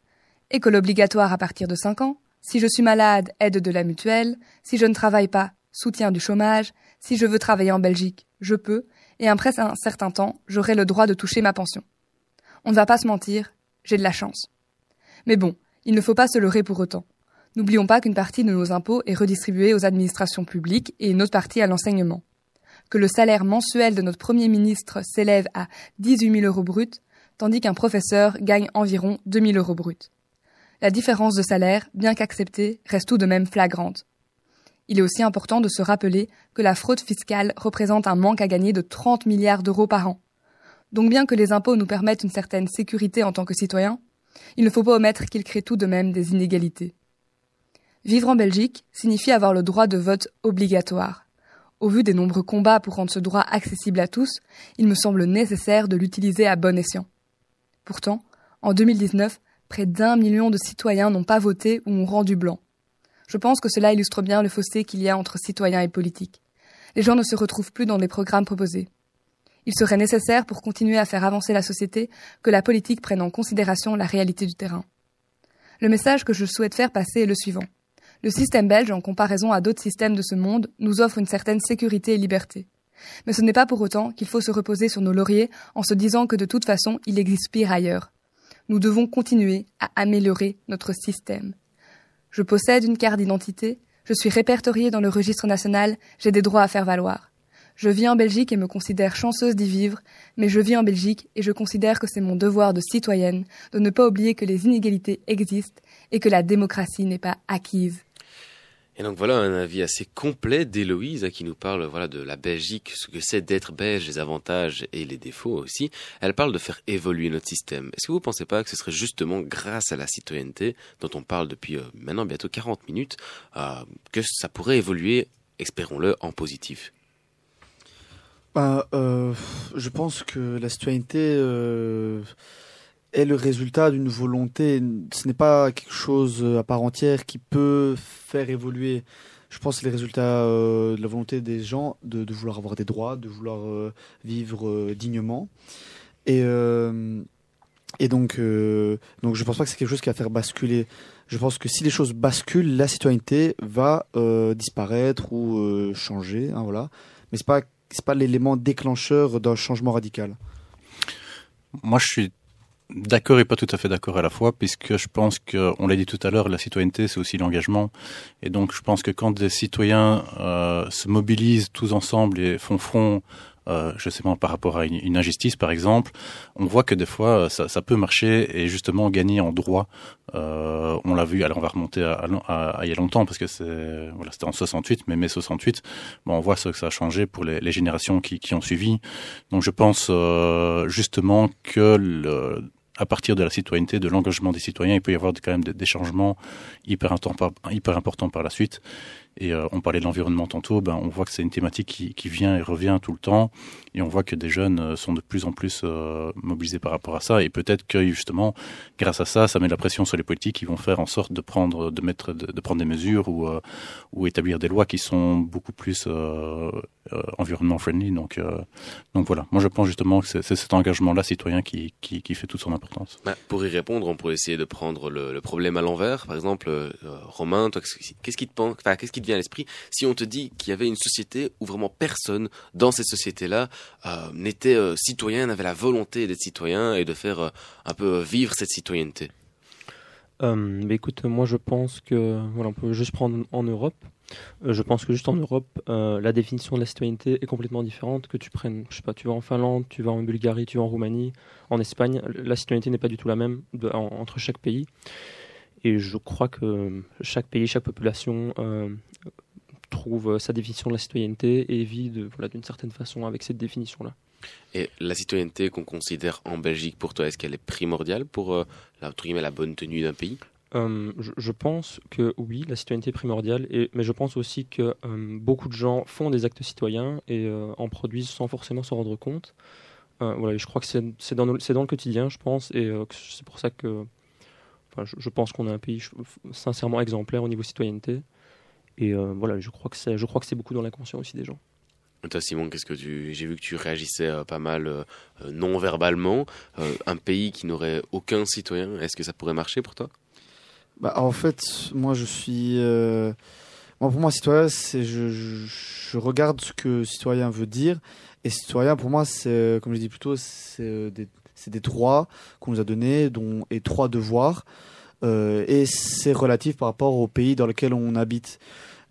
École obligatoire à partir de 5 ans, si je suis malade, aide de la mutuelle, si je ne travaille pas, soutien du chômage, si je veux travailler en Belgique, je peux, et après un certain temps, j'aurai le droit de toucher ma pension. On ne va pas se mentir, j'ai de la chance. Mais bon, il ne faut pas se leurrer pour autant. N'oublions pas qu'une partie de nos impôts est redistribuée aux administrations publiques et une autre partie à l'enseignement. Que le salaire mensuel de notre Premier ministre s'élève à 18 000 euros bruts, tandis qu'un professeur gagne environ 2 000 euros bruts. La différence de salaire, bien qu'acceptée, reste tout de même flagrante. Il est aussi important de se rappeler que la fraude fiscale représente un manque à gagner de 30 milliards d'euros par an. Donc bien que les impôts nous permettent une certaine sécurité en tant que citoyens, il ne faut pas omettre qu'ils créent tout de même des inégalités. Vivre en Belgique signifie avoir le droit de vote obligatoire. Au vu des nombreux combats pour rendre ce droit accessible à tous, il me semble nécessaire de l'utiliser à bon escient. Pourtant, en 2019, près d'un million de citoyens n'ont pas voté ou ont rendu blanc. Je pense que cela illustre bien le fossé qu'il y a entre citoyens et politiques. Les gens ne se retrouvent plus dans les programmes proposés. Il serait nécessaire pour continuer à faire avancer la société que la politique prenne en considération la réalité du terrain. Le message que je souhaite faire passer est le suivant. Le système belge, en comparaison à d'autres systèmes de ce monde, nous offre une certaine sécurité et liberté. Mais ce n'est pas pour autant qu'il faut se reposer sur nos lauriers en se disant que de toute façon il existe pire ailleurs. Nous devons continuer à améliorer notre système. Je possède une carte d'identité, je suis répertoriée dans le registre national, j'ai des droits à faire valoir. Je vis en Belgique et me considère chanceuse d'y vivre, mais je vis en Belgique et je considère que c'est mon devoir de citoyenne de ne pas oublier que les inégalités existent et que la démocratie n'est pas acquise. Et donc voilà un avis assez complet d'Héloïse qui nous parle voilà de la Belgique, ce que c'est d'être belge, les avantages et les défauts aussi. Elle parle de faire évoluer notre système. Est-ce que vous ne pensez pas que ce serait justement grâce à la citoyenneté dont on parle depuis euh, maintenant bientôt 40 minutes euh, que ça pourrait évoluer, espérons-le, en positif? Bah, euh, je pense que la citoyenneté euh, est le résultat d'une volonté. Ce n'est pas quelque chose à part entière qui peut faire évoluer. Je pense que c'est le résultat euh, de la volonté des gens de, vouloir avoir des droits, de vouloir euh, vivre euh, dignement. Et, euh, et donc, euh, donc, je pense pas que c'est quelque chose qui va faire basculer. Je pense que si les choses basculent, la citoyenneté va euh, disparaître ou euh, changer. Hein, voilà. Mais c'est pas c'est pas l'élément déclencheur d'un changement radical. Moi, je suis d'accord et pas tout à fait d'accord à la fois, puisque je pense que, on l'a dit tout à l'heure, la citoyenneté, c'est aussi l'engagement. Et donc, je pense que quand des citoyens euh, se mobilisent tous ensemble et font front euh, je sais pas, par rapport à une, injustice, par exemple, on voit que des fois, ça, ça peut marcher et justement gagner en droit. Euh, on l'a vu, alors on va remonter à, à, il y a longtemps parce que c'est, voilà, c'était en 68, mais mai 68. Bon, on voit ce que ça a changé pour les, les générations qui, qui, ont suivi. Donc, je pense euh, justement que le, à partir de la citoyenneté, de l'engagement des citoyens, il peut y avoir quand même des, changements hyper, importants par la suite. Et euh, on parlait de l'environnement tantôt, ben, on voit que c'est une thématique qui, qui, vient et revient tout le temps. Et on voit que des jeunes euh, sont de plus en plus euh, mobilisés par rapport à ça. Et peut-être que justement, grâce à ça, ça met la pression sur les politiques qui vont faire en sorte de prendre, de mettre, de, prendre des mesures ou, ou établir des lois qui sont beaucoup plus environnement friendly. Donc, donc voilà. Moi, je pense justement que c'est cet engagement-là citoyen qui, qui, fait toute son importance. Bah, pour y répondre, on pourrait essayer de prendre le, problème à l'envers. Par exemple, Romain, qu'est-ce qui te à l'esprit si on te dit qu'il y avait une société où vraiment personne dans cette société-là euh, n'était euh, citoyen, n'avait la volonté d'être citoyen et de faire euh, un peu vivre cette citoyenneté mais écoute, moi je pense que voilà, on peut juste prendre en Europe. je pense que juste en Europe, la définition de la citoyenneté est complètement différente. Que tu prennes, je sais pas, tu vas en Finlande, tu vas en Bulgarie, tu vas en Roumanie, en Espagne, la citoyenneté n'est pas du tout la même entre chaque pays. Et je crois que chaque pays, chaque population trouve sa définition de la citoyenneté et vit voilà, d'une certaine façon avec cette définition-là. Et la citoyenneté qu'on considère en Belgique, pour toi, est-ce qu'elle est primordiale pour euh, la, la bonne tenue d'un pays? Euh, je, pense que oui, la citoyenneté est primordiale, et, mais je pense aussi que euh, beaucoup de gens font des actes citoyens et en produisent sans forcément s'en rendre compte. voilà, je crois que c'est dans, dans, le quotidien, je pense, et c'est pour ça que je, je, pense qu'on a un pays sincèrement exemplaire au niveau citoyenneté. Et euh, voilà, je crois que c'est, je crois que c'est beaucoup dans l'inconscient aussi des gens. toi, Simon, qu'est-ce que tu, j'ai vu que tu réagissais euh, pas mal euh, non verbalement. un pays qui n'aurait aucun citoyen, est-ce que ça pourrait marcher pour toi? Bah, en fait, moi, je suis. Moi, pour moi, citoyen, c'est je, je, regarde ce que citoyen veut dire. Et citoyen, pour moi, c'est, comme je dis plus tôt, c'est des, c'est des droits qu'on nous a donnés, dont et trois devoirs. Euh, et c'est relatif par rapport au pays dans lequel on habite.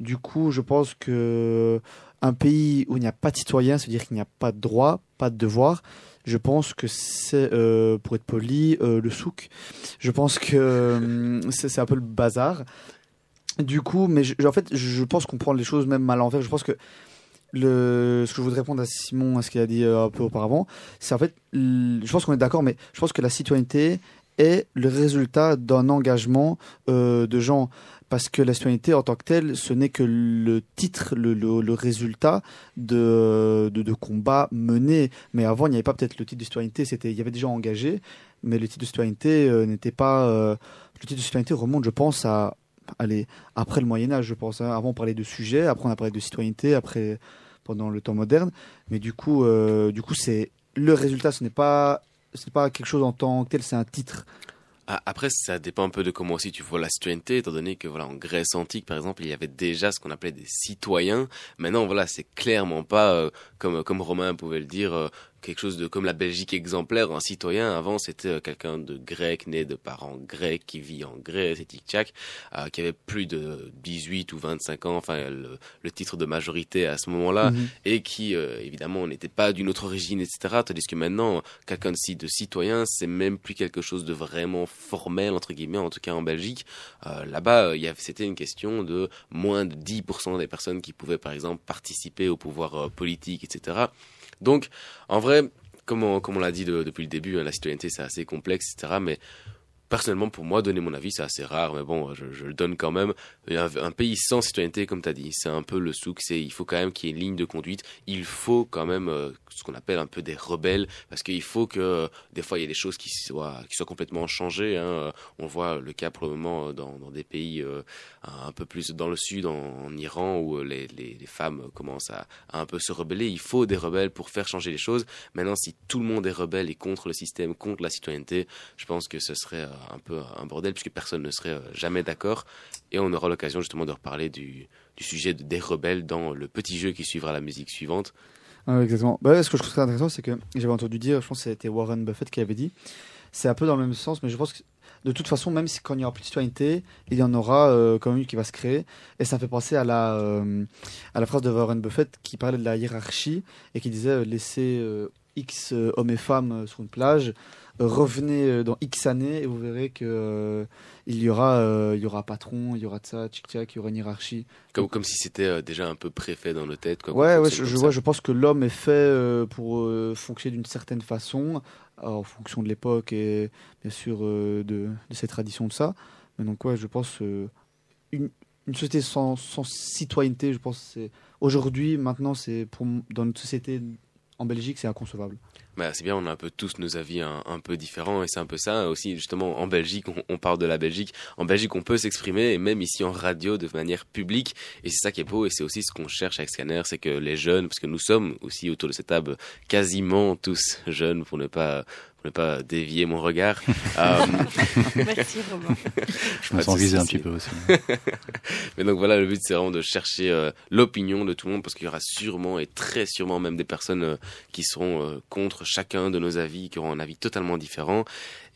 Du coup, je pense que un pays où il n'y a pas de citoyens, c'est-à-dire qu'il n'y a pas de droit, pas de devoir, je pense que c'est, euh, pour être poli, euh, le souk. Je pense que c'est un peu le bazar. Du coup, mais en fait, je pense qu'on prend les choses même à l'envers. Je pense que ce que je voudrais répondre à Simon, à ce qu'il a dit un peu auparavant, c'est en fait, je pense qu'on est d'accord, mais je pense que la citoyenneté, est le résultat d'un engagement euh, de gens. Parce que la citoyenneté en tant que telle, ce n'est que le titre, le, le, résultat de, de, de, combats menés. Mais avant, il n'y avait pas peut-être le titre de citoyenneté, c'était, il y avait des gens engagés, mais le titre de citoyenneté euh, n'était pas. Euh, le titre de citoyenneté remonte, je pense, à. Allez, après le Moyen-Âge, je pense. Hein. Avant, on parlait de sujets, après, on a parlé de citoyenneté, après, pendant le temps moderne. Mais du coup, du coup c'est le résultat, ce n'est pas c'est pas quelque chose en tant que tel, c'est un titre. Ah, après, ça dépend un peu de comment aussi tu vois la citoyenneté, étant donné que voilà, en Grèce antique, par exemple, il y avait déjà ce qu'on appelait des citoyens. Maintenant, voilà, c'est clairement pas euh, comme comme Romain pouvait le dire, euh, quelque chose de comme la Belgique exemplaire, un citoyen. Avant, c'était euh, quelqu'un de grec, né de parents grecs, qui vit en Grèce et tic-tac, euh, qui avait plus de 18 ou 25 ans, enfin le, le titre de majorité à ce moment-là, mhm. et qui euh, évidemment n'était pas d'une autre origine, etc. Tandis que maintenant, quelqu'un de, de citoyen, c'est même plus quelque chose de vraiment formel entre guillemets, en tout cas en Belgique. Là-bas, c'était une question de moins de 10% des personnes qui pouvaient par exemple participer au pouvoir politique, etc. Donc, en vrai, comme on, l'a dit depuis le début, hein, la citoyenneté c'est assez complexe, etc. Mais personnellement, pour moi, donner mon avis, c'est assez rare, mais bon, je, le donne quand même. Un, pays sans citoyenneté, comme tu as dit, c'est un peu le souk, il faut quand même qu'il y ait une ligne de conduite. Il faut quand même euh, ce qu'on appelle un peu des rebelles, parce qu'il faut que des fois il y ait des choses qui soient, qui soient complètement changées. Hein. On voit le cas pour le moment dans, des pays euh, un peu plus dans le sud, en, Iran, où les, les, femmes commencent à, à, un peu se rebeller. Il faut des rebelles pour faire changer les choses. Maintenant, si tout le monde est rebelle et contre le système, contre la citoyenneté, je pense que ce serait euh, un peu un bordel, puisque personne ne serait euh, jamais d'accord. Et on aura l'occasion justement de reparler du, sujet des rebelles dans le petit jeu qui suivra la musique suivante. Ah, exactement. Bah, ce que je trouve très intéressant, c'est que j'avais entendu dire, je pense que c'était Warren Buffett qui avait dit, c'est un peu dans le même sens, mais je pense que de toute façon, même si quand il y aura plus de citoyenneté, il y en aura euh, quand même une qui va se créer. Et ça me fait penser à la, euh, à la phrase de Warren Buffett qui parlait de la hiérarchie et qui disait euh, laissez euh, X hommes et femmes sur une plage, revenez euh, dans X années et vous verrez que euh, il y aura, euh, il y aura patron, il y aura de ça, tchic tchac, il y aura une hiérarchie. Comme, comme si c'était euh, déjà un peu préfet dans nos têtes. Quoi, Ouais, ouais, je, vois, je pense que l'homme est fait pour fonctionner d'une certaine façon, en fonction de l'époque et bien sûr de, de ses traditions, de ça. Mais donc, ouais, je pense une, une société sans, sans citoyenneté, je pense, c'est aujourd'hui, maintenant, c'est pour dans notre société en Belgique, c'est inconcevable. Bah, c'est bien, on a un peu tous nos avis un, peu différents et c'est un peu ça aussi justement en Belgique, on, on parle de la Belgique. En Belgique, on peut s'exprimer et même ici en radio de manière publique et c'est ça qui est beau et c'est aussi ce qu'on cherche avec Scanner, c'est que les jeunes, parce que nous sommes aussi autour de cette table quasiment tous jeunes pour ne pas pour ne pas dévier mon regard. Euh, Merci. Je me sens visé un petit peu aussi. Mais donc voilà, le but c'est vraiment de chercher euh, l'opinion de tout le monde parce qu'il y aura sûrement et très sûrement même des personnes euh, qui seront euh, contre chacun de nos avis, qui auront un avis totalement différent.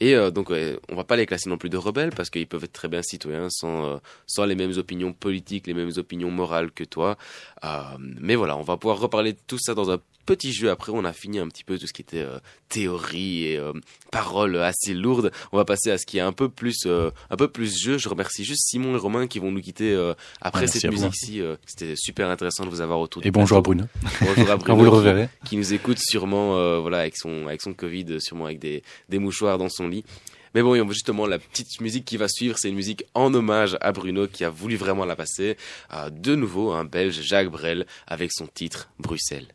Et euh, donc on va pas les classer non plus de rebelles parce qu'ils peuvent être très bien citoyens sans, euh, sans les mêmes opinions politiques, les mêmes opinions morales que toi. Euh, mais voilà, on va pouvoir reparler de tout ça dans un petit jeu. Après, on a fini un petit peu tout ce qui était euh, théorie et euh, paroles assez lourdes. On va passer à ce qui est un peu plus, euh, un peu plus jeu. Je remercie juste Simon et Romain qui vont nous quitter euh, après Merci cette musique-ci. euh, C'était super intéressant de vous avoir autour. Et bonjour à. Bruno. Bonjour à Quand Bruno. vous le reverrez. Qui, nous écoute sûrement, euh, voilà, avec son, avec son Covid, sûrement avec des, des mouchoirs dans son lit. Mais bon, justement, la petite musique qui va suivre, c'est une musique en hommage à Bruno qui a voulu vraiment la passer. De nouveau, un Belge, Jacques Brel, avec son titre Bruxelles.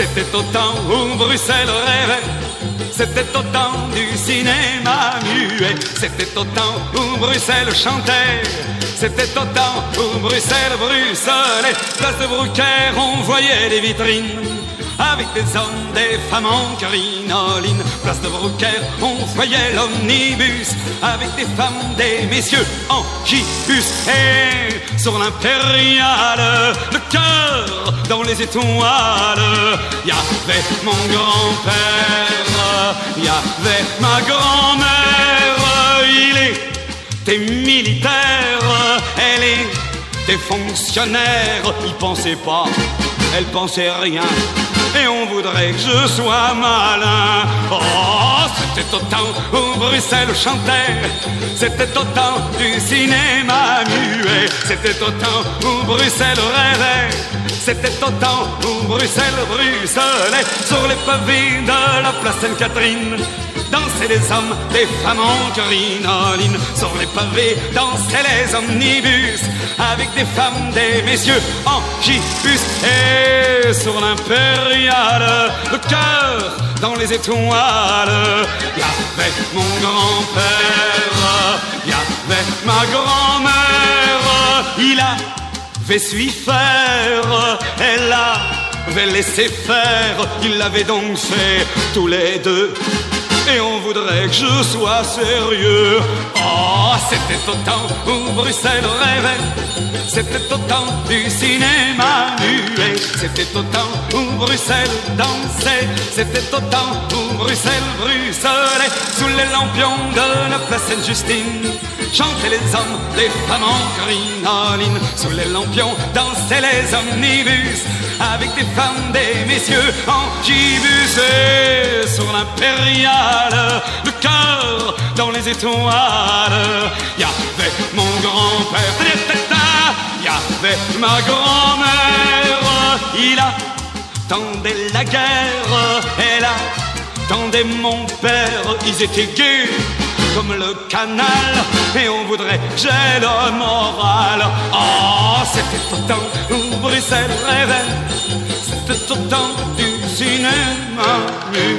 C'était au temps où Bruxelles rêvait, c'était au temps du cinéma muet, c'était au temps où Bruxelles chantait, c'était au temps où Bruxelles bruxelait, place de Brucaire on voyait les vitrines. Avec des hommes, des femmes en crinoline Place de Brucaire, on voyait l'omnibus. Avec des femmes, des messieurs en gibus. Et sur l'impériale, le cœur dans les étoiles. Y avait mon grand-père, y avait ma grand-mère. Il était militaire, elle était fonctionnaire. Il pensait pas, elle pensait rien et on voudrait que je sois malin. Oh, c'était au temps où Bruxelles chantait, c'était au temps du cinéma muet, c'était au temps où Bruxelles rêvait, c'était au temps où Bruxelles bruxelait sur les pavés de la place Sainte-Catherine. Dansaient les hommes, les femmes en crinoline Sur les pavés dansaient les omnibus. Avec des femmes, des messieurs en gibus. Et sur l'impériale, le cœur dans les étoiles. Y avait mon grand-père, y avait ma grand-mère. Il avait su faire, elle avait laissé faire. Il l'avait donc fait tous les deux et on voudrait que je sois sérieux. Oh, c'était au temps où Bruxelles rêvait, c'était au temps du cinéma muet, c'était au temps où Bruxelles dansait, c'était au temps où Bruxelles bruxelait. Sous les lampions de la place Sainte-Justine. Chantaient les hommes, les femmes en crinoline, sous les lampions dansaient les omnibus, avec des femmes, des messieurs en gibus. Et sur le cœur dans les étoiles. Y avait mon grand-père, y avait ma grand-mère, il attendait la guerre, elle attendait mon père, ils étaient gays comme le canal. Et on voudrait j'ai le moral. Oh, c'était au temps où Bruxelles rêvait, c'était au temps du cinéma muet,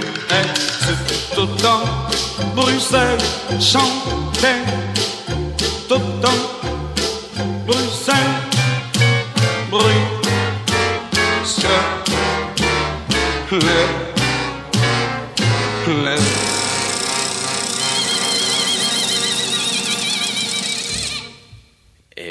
c'était au temps Bruxelles chantait, c'était au temps Bruxelles bruxelait. Eh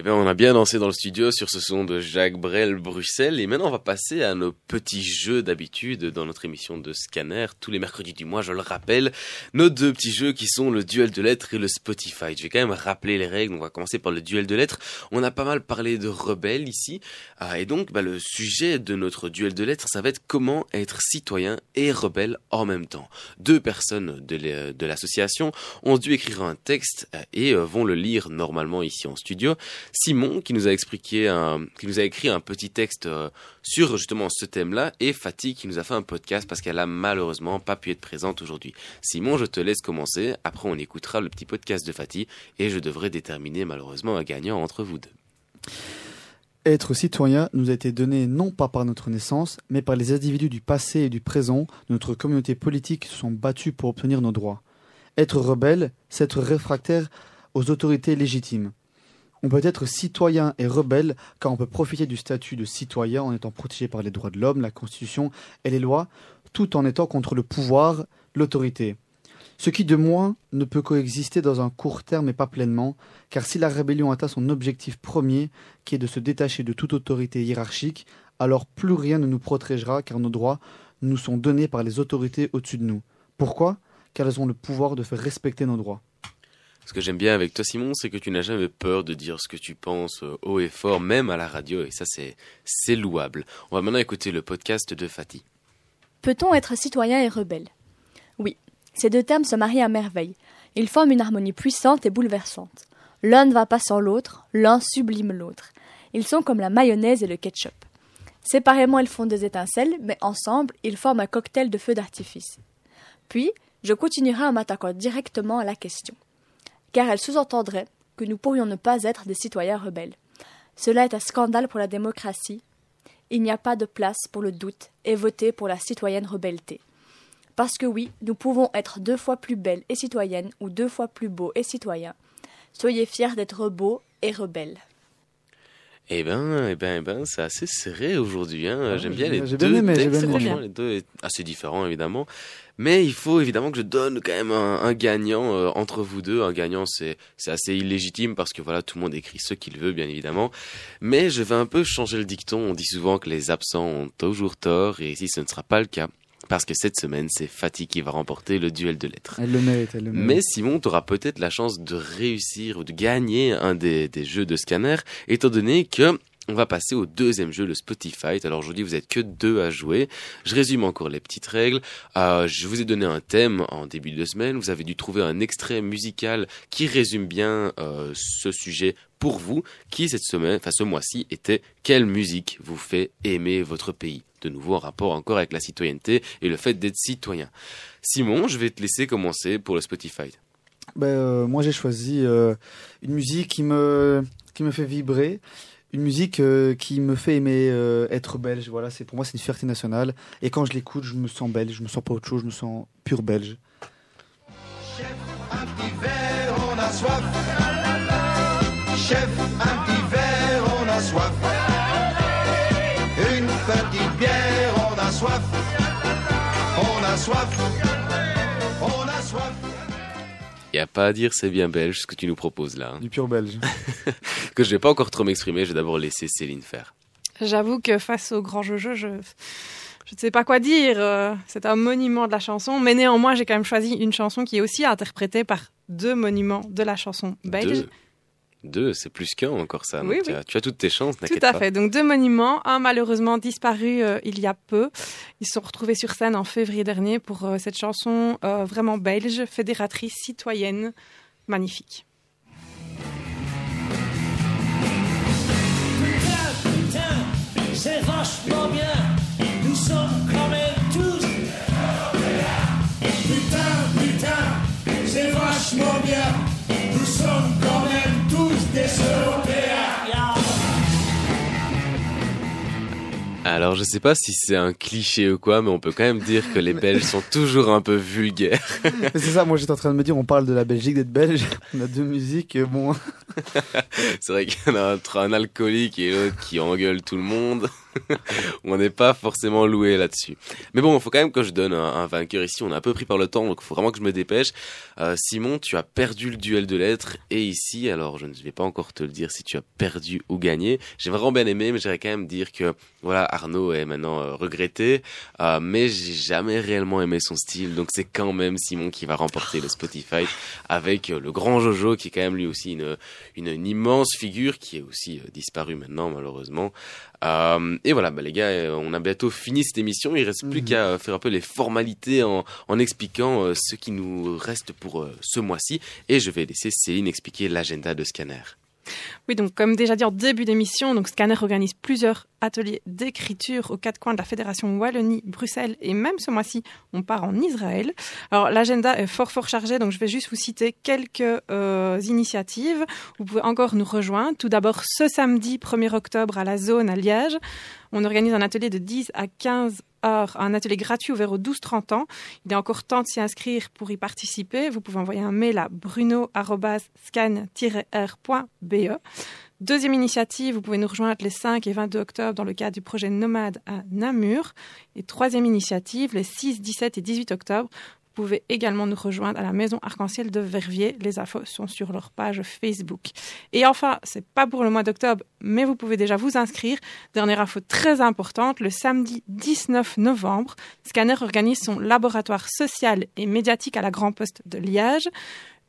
bien, on a bien dansé dans le studio sur ce son de Jacques Brel, Bruxelles. Et maintenant, on va passer à nos petits jeux d'habitude dans notre émission de Scanner. Tous les mercredis du mois, je le rappelle. Nos deux petits jeux qui sont le duel de lettres et le Spotify. Je vais quand même rappeler les règles. On va commencer par le duel de lettres. On a pas mal parlé de rebelles ici. Ah, et donc, bah, le sujet de notre duel de lettres, ça va être comment être citoyen et rebelle en même temps. Deux personnes de l'association ont dû écrire un texte euh, et euh, vont le lire normalement ici en studio. Simon qui nous a expliqué qui nous a écrit un petit texte euh, sur justement ce thème-là et Fatih qui nous a fait un podcast parce qu'elle a malheureusement pas pu être présente aujourd'hui. Simon, je te laisse commencer. Après, on écoutera le petit podcast de Fatih et je devrais déterminer malheureusement un gagnant entre vous deux. Être citoyen nous a été donné non pas par notre naissance, mais par les individus du passé et du présent de notre communauté politique se sont battus pour obtenir nos droits. Être rebelle, c'est être réfractaire aux autorités légitimes. On peut être citoyen et rebelle car on peut profiter du statut de citoyen en étant protégé par les droits de l'homme, la Constitution et les lois, tout en étant contre le pouvoir, l'autorité. Ce qui de moins ne peut coexister dans un court terme et pas pleinement, car si la rébellion atteint son objectif premier, qui est de se détacher de toute autorité hiérarchique, alors plus rien ne nous protégera car nos droits nous sont donnés par les autorités au-dessus de nous. Pourquoi? Car elles ont le pouvoir de faire respecter nos droits. Ce que j'aime bien avec toi, Simon, c'est que tu n'as jamais peur de dire ce que tu penses euh, haut et fort, même à la radio, et ça, c'est, louable. On va maintenant écouter le podcast de Fatih. Peut-on être citoyen et rebelle? Oui, ces deux termes se marient à merveille. Ils forment une harmonie puissante et bouleversante. L'un ne va pas sans l'autre, l'un sublime l'autre. Ils sont comme la mayonnaise et le ketchup. Séparément, ils font des étincelles, mais ensemble, ils forment un cocktail de feux d'artifice. Puis, je continuerai en m'attaquant directement à la question car elle sous-entendrait que nous pourrions ne pas être des citoyens rebelles. Cela est un scandale pour la démocratie. Il n'y a pas de place pour le doute et voter pour la citoyenne rebelleté. Parce que oui, nous pouvons être deux fois plus belles et citoyennes ou deux fois plus beaux et citoyens. Soyez fiers d'être beaux et rebelles. Eh ben, eh ben, eh ben, c'est assez serré aujourd'hui. Hein. J'aime bien les deux bien textes. Franchement, les deux assez différents évidemment. Mais il faut évidemment que je donne quand même un, gagnant euh, entre vous deux. Un gagnant, c'est c'est assez illégitime parce que voilà, tout le monde écrit ce qu'il veut, bien évidemment. Mais je vais un peu changer le dicton. On dit souvent que les absents ont toujours tort, et ici ce ne sera pas le cas. Parce que cette semaine, c'est Fatih qui va remporter le duel de lettres. Elle le mérite, elle le mérite. Mais Simon, tu auras peut-être la chance de réussir ou de gagner un des, des jeux de scanner, étant donné que on va passer au deuxième jeu, le Spotify. Alors aujourd'hui, vous êtes que deux à jouer. Je résume encore les petites règles. Euh, je vous ai donné un thème en début de semaine. Vous avez dû trouver un extrait musical qui résume bien euh, ce sujet pour vous, qui cette semaine, enfin ce mois-ci, était quelle musique vous fait aimer votre pays? De nouveau en rapport encore avec la citoyenneté et le fait d'être citoyen. Simon, je vais te laisser commencer pour le Spotify. Ben, euh, moi j'ai choisi une musique qui me qui me fait vibrer une musique euh, qui me fait aimer euh, être belge. Voilà, c'est pour moi c'est une fierté nationale. Et quand je l'écoute, je me sens belge. Je me sens pas autre chose. Je me sens pur belge. Chef, un petit verre, on a soif. Chef, un petit verre, on a soif. On a soif. Il n'y a pas à dire, c'est bien belge ce que tu nous proposes là. Hein. Du pur belge. que je vais pas encore trop m'exprimer, je vais d'abord laisser Céline faire. J'avoue que face au grand Jojo, je je ne sais pas quoi dire. Euh, c'est un monument de la chanson, mais néanmoins, j'ai quand même choisi une chanson qui est aussi interprétée par deux monuments de la chanson belge. Deux, c'est plus qu'un encore ça. tu, As, toutes tes chances, Tout à fait. Donc deux monuments, un malheureusement disparu euh, il y a peu. Ils se sont retrouvés sur scène en février dernier pour euh, cette chanson euh, vraiment belge, fédératrice, citoyenne, magnifique. Putain, putain, c'est vachement bien. Alors je sais pas si c'est un cliché ou quoi, mais on peut quand même dire que les Belges sont toujours un peu vulgaires. c'est ça, moi j'étais en train de me dire, on parle de la Belgique, d'être belge, on a deux musiques, euh, bon. c'est vrai qu'il y en a un, un alcoolique et l'autre qui engueule tout le monde. on n'est pas forcément loué là-dessus. Mais bon, il faut quand même que je donne un, vainqueur ici. On a un peu pris par le temps, donc il faut vraiment que je me dépêche. Euh, Simon, tu as perdu le duel de lettres. Et ici, alors je ne vais pas encore te le dire si tu as perdu ou gagné. J'ai vraiment bien aimé, mais j'irais quand même dire que voilà, Arnaud est maintenant euh, regretté. Euh, mais j'ai jamais réellement aimé son style. Donc c'est quand même Simon qui va remporter le Spotify avec le grand Jojo qui est quand même lui aussi une, une, immense figure qui est aussi disparu maintenant malheureusement. Euh, et voilà, bah, les gars, euh, on a bientôt fini cette émission. Il reste plus mhm. qu'à faire un peu les formalités en, en expliquant euh, ce qui nous reste pour ce mois-ci. Et je vais laisser Céline expliquer l'agenda de Scanner. Oui, donc comme déjà dit en début d'émission, donc Scanner organise plusieurs ateliers d'écriture aux quatre coins de la Fédération Wallonie, Bruxelles et même ce mois-ci, on part en Israël. Alors l'agenda est fort fort chargé, donc je vais juste vous citer quelques euh, initiatives. Vous pouvez encore nous rejoindre. Tout d'abord ce samedi 1er octobre à la zone à Liège, on organise un atelier de 10 à 15 un atelier gratuit ouvert aux 12-30 ans. Il est encore temps de s'y inscrire pour y participer. Vous pouvez envoyer un mail à bruno-scan-r.be. Deuxième initiative, vous pouvez nous rejoindre les 5 et 22 octobre dans le cadre du projet Nomade à Namur. Et troisième initiative, les 6, 17 et 18 octobre, pouvez également nous rejoindre à la Maison Arc-en-Ciel de Verviers. Les infos sont sur leur page Facebook. Et enfin, c'est pas pour le mois d'octobre, mais vous pouvez déjà vous inscrire. Dernière info très importante, le samedi 19 novembre, Scanner organise son laboratoire social et médiatique à la Grand Poste de Liège.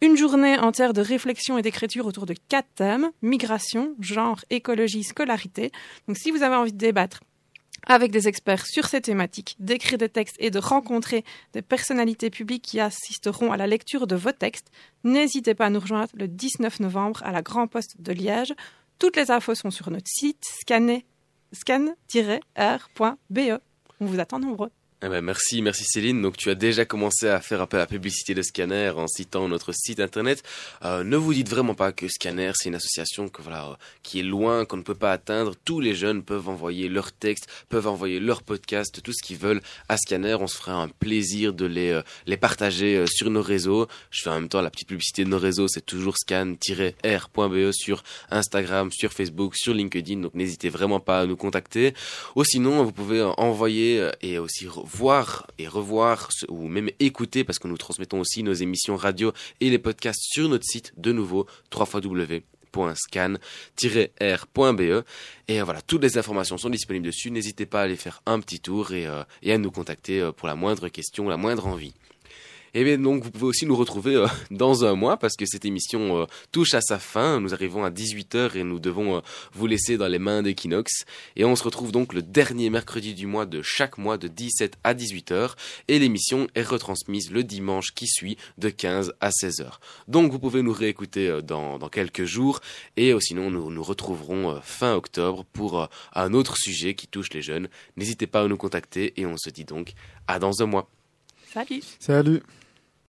Une journée entière de réflexion et d'écriture autour de quatre thèmes, migration, genre, écologie, scolarité. Donc si vous avez envie de débattre avec des experts sur ces thématiques, d'écrire des textes et de rencontrer des personnalités publiques qui assisteront à la lecture de vos textes, n'hésitez pas à nous rejoindre le 19 novembre à la Grand Poste de Liège. Toutes les infos sont sur notre site scan-r.be. On vous attend nombreux. Eh ben merci, merci Céline. Donc tu as déjà commencé à faire un peu la publicité de Scanner en citant notre site internet. Euh, ne vous dites vraiment pas que Scanner c'est une association que voilà qui est loin, qu'on ne peut pas atteindre. Tous les jeunes peuvent envoyer leurs textes, peuvent envoyer leurs podcasts, tout ce qu'ils veulent à Scanner. On se fera un plaisir de les euh, les partager euh, sur nos réseaux. Je fais en même temps la petite publicité de nos réseaux. C'est toujours scan-r.be sur Instagram, sur Facebook, sur LinkedIn. Donc n'hésitez vraiment pas à nous contacter. Ou sinon vous pouvez envoyer et aussi voir et revoir ou même écouter parce que nous transmettons aussi nos émissions radio et les podcasts sur notre site de nouveau www.scan-r.be et voilà toutes les informations sont disponibles dessus. N'hésitez pas à aller faire un petit tour et, euh, et à nous contacter euh, pour la moindre question la moindre envie et bien donc vous pouvez aussi nous retrouver euh, dans un mois parce que cette émission euh, touche à sa fin. Nous arrivons à 18h et nous devons euh, vous laisser dans les mains d'Equinox. Et on se retrouve donc le dernier mercredi du mois de chaque mois de 17 à 18h. Et l'émission est retransmise le dimanche qui suit de 15 à 16h. Donc vous pouvez nous réécouter dans, dans quelques jours. Et sinon nous nous retrouverons fin octobre pour un autre sujet qui touche les jeunes. N'hésitez pas à nous contacter et on se dit donc à dans un mois. Salut. Salut.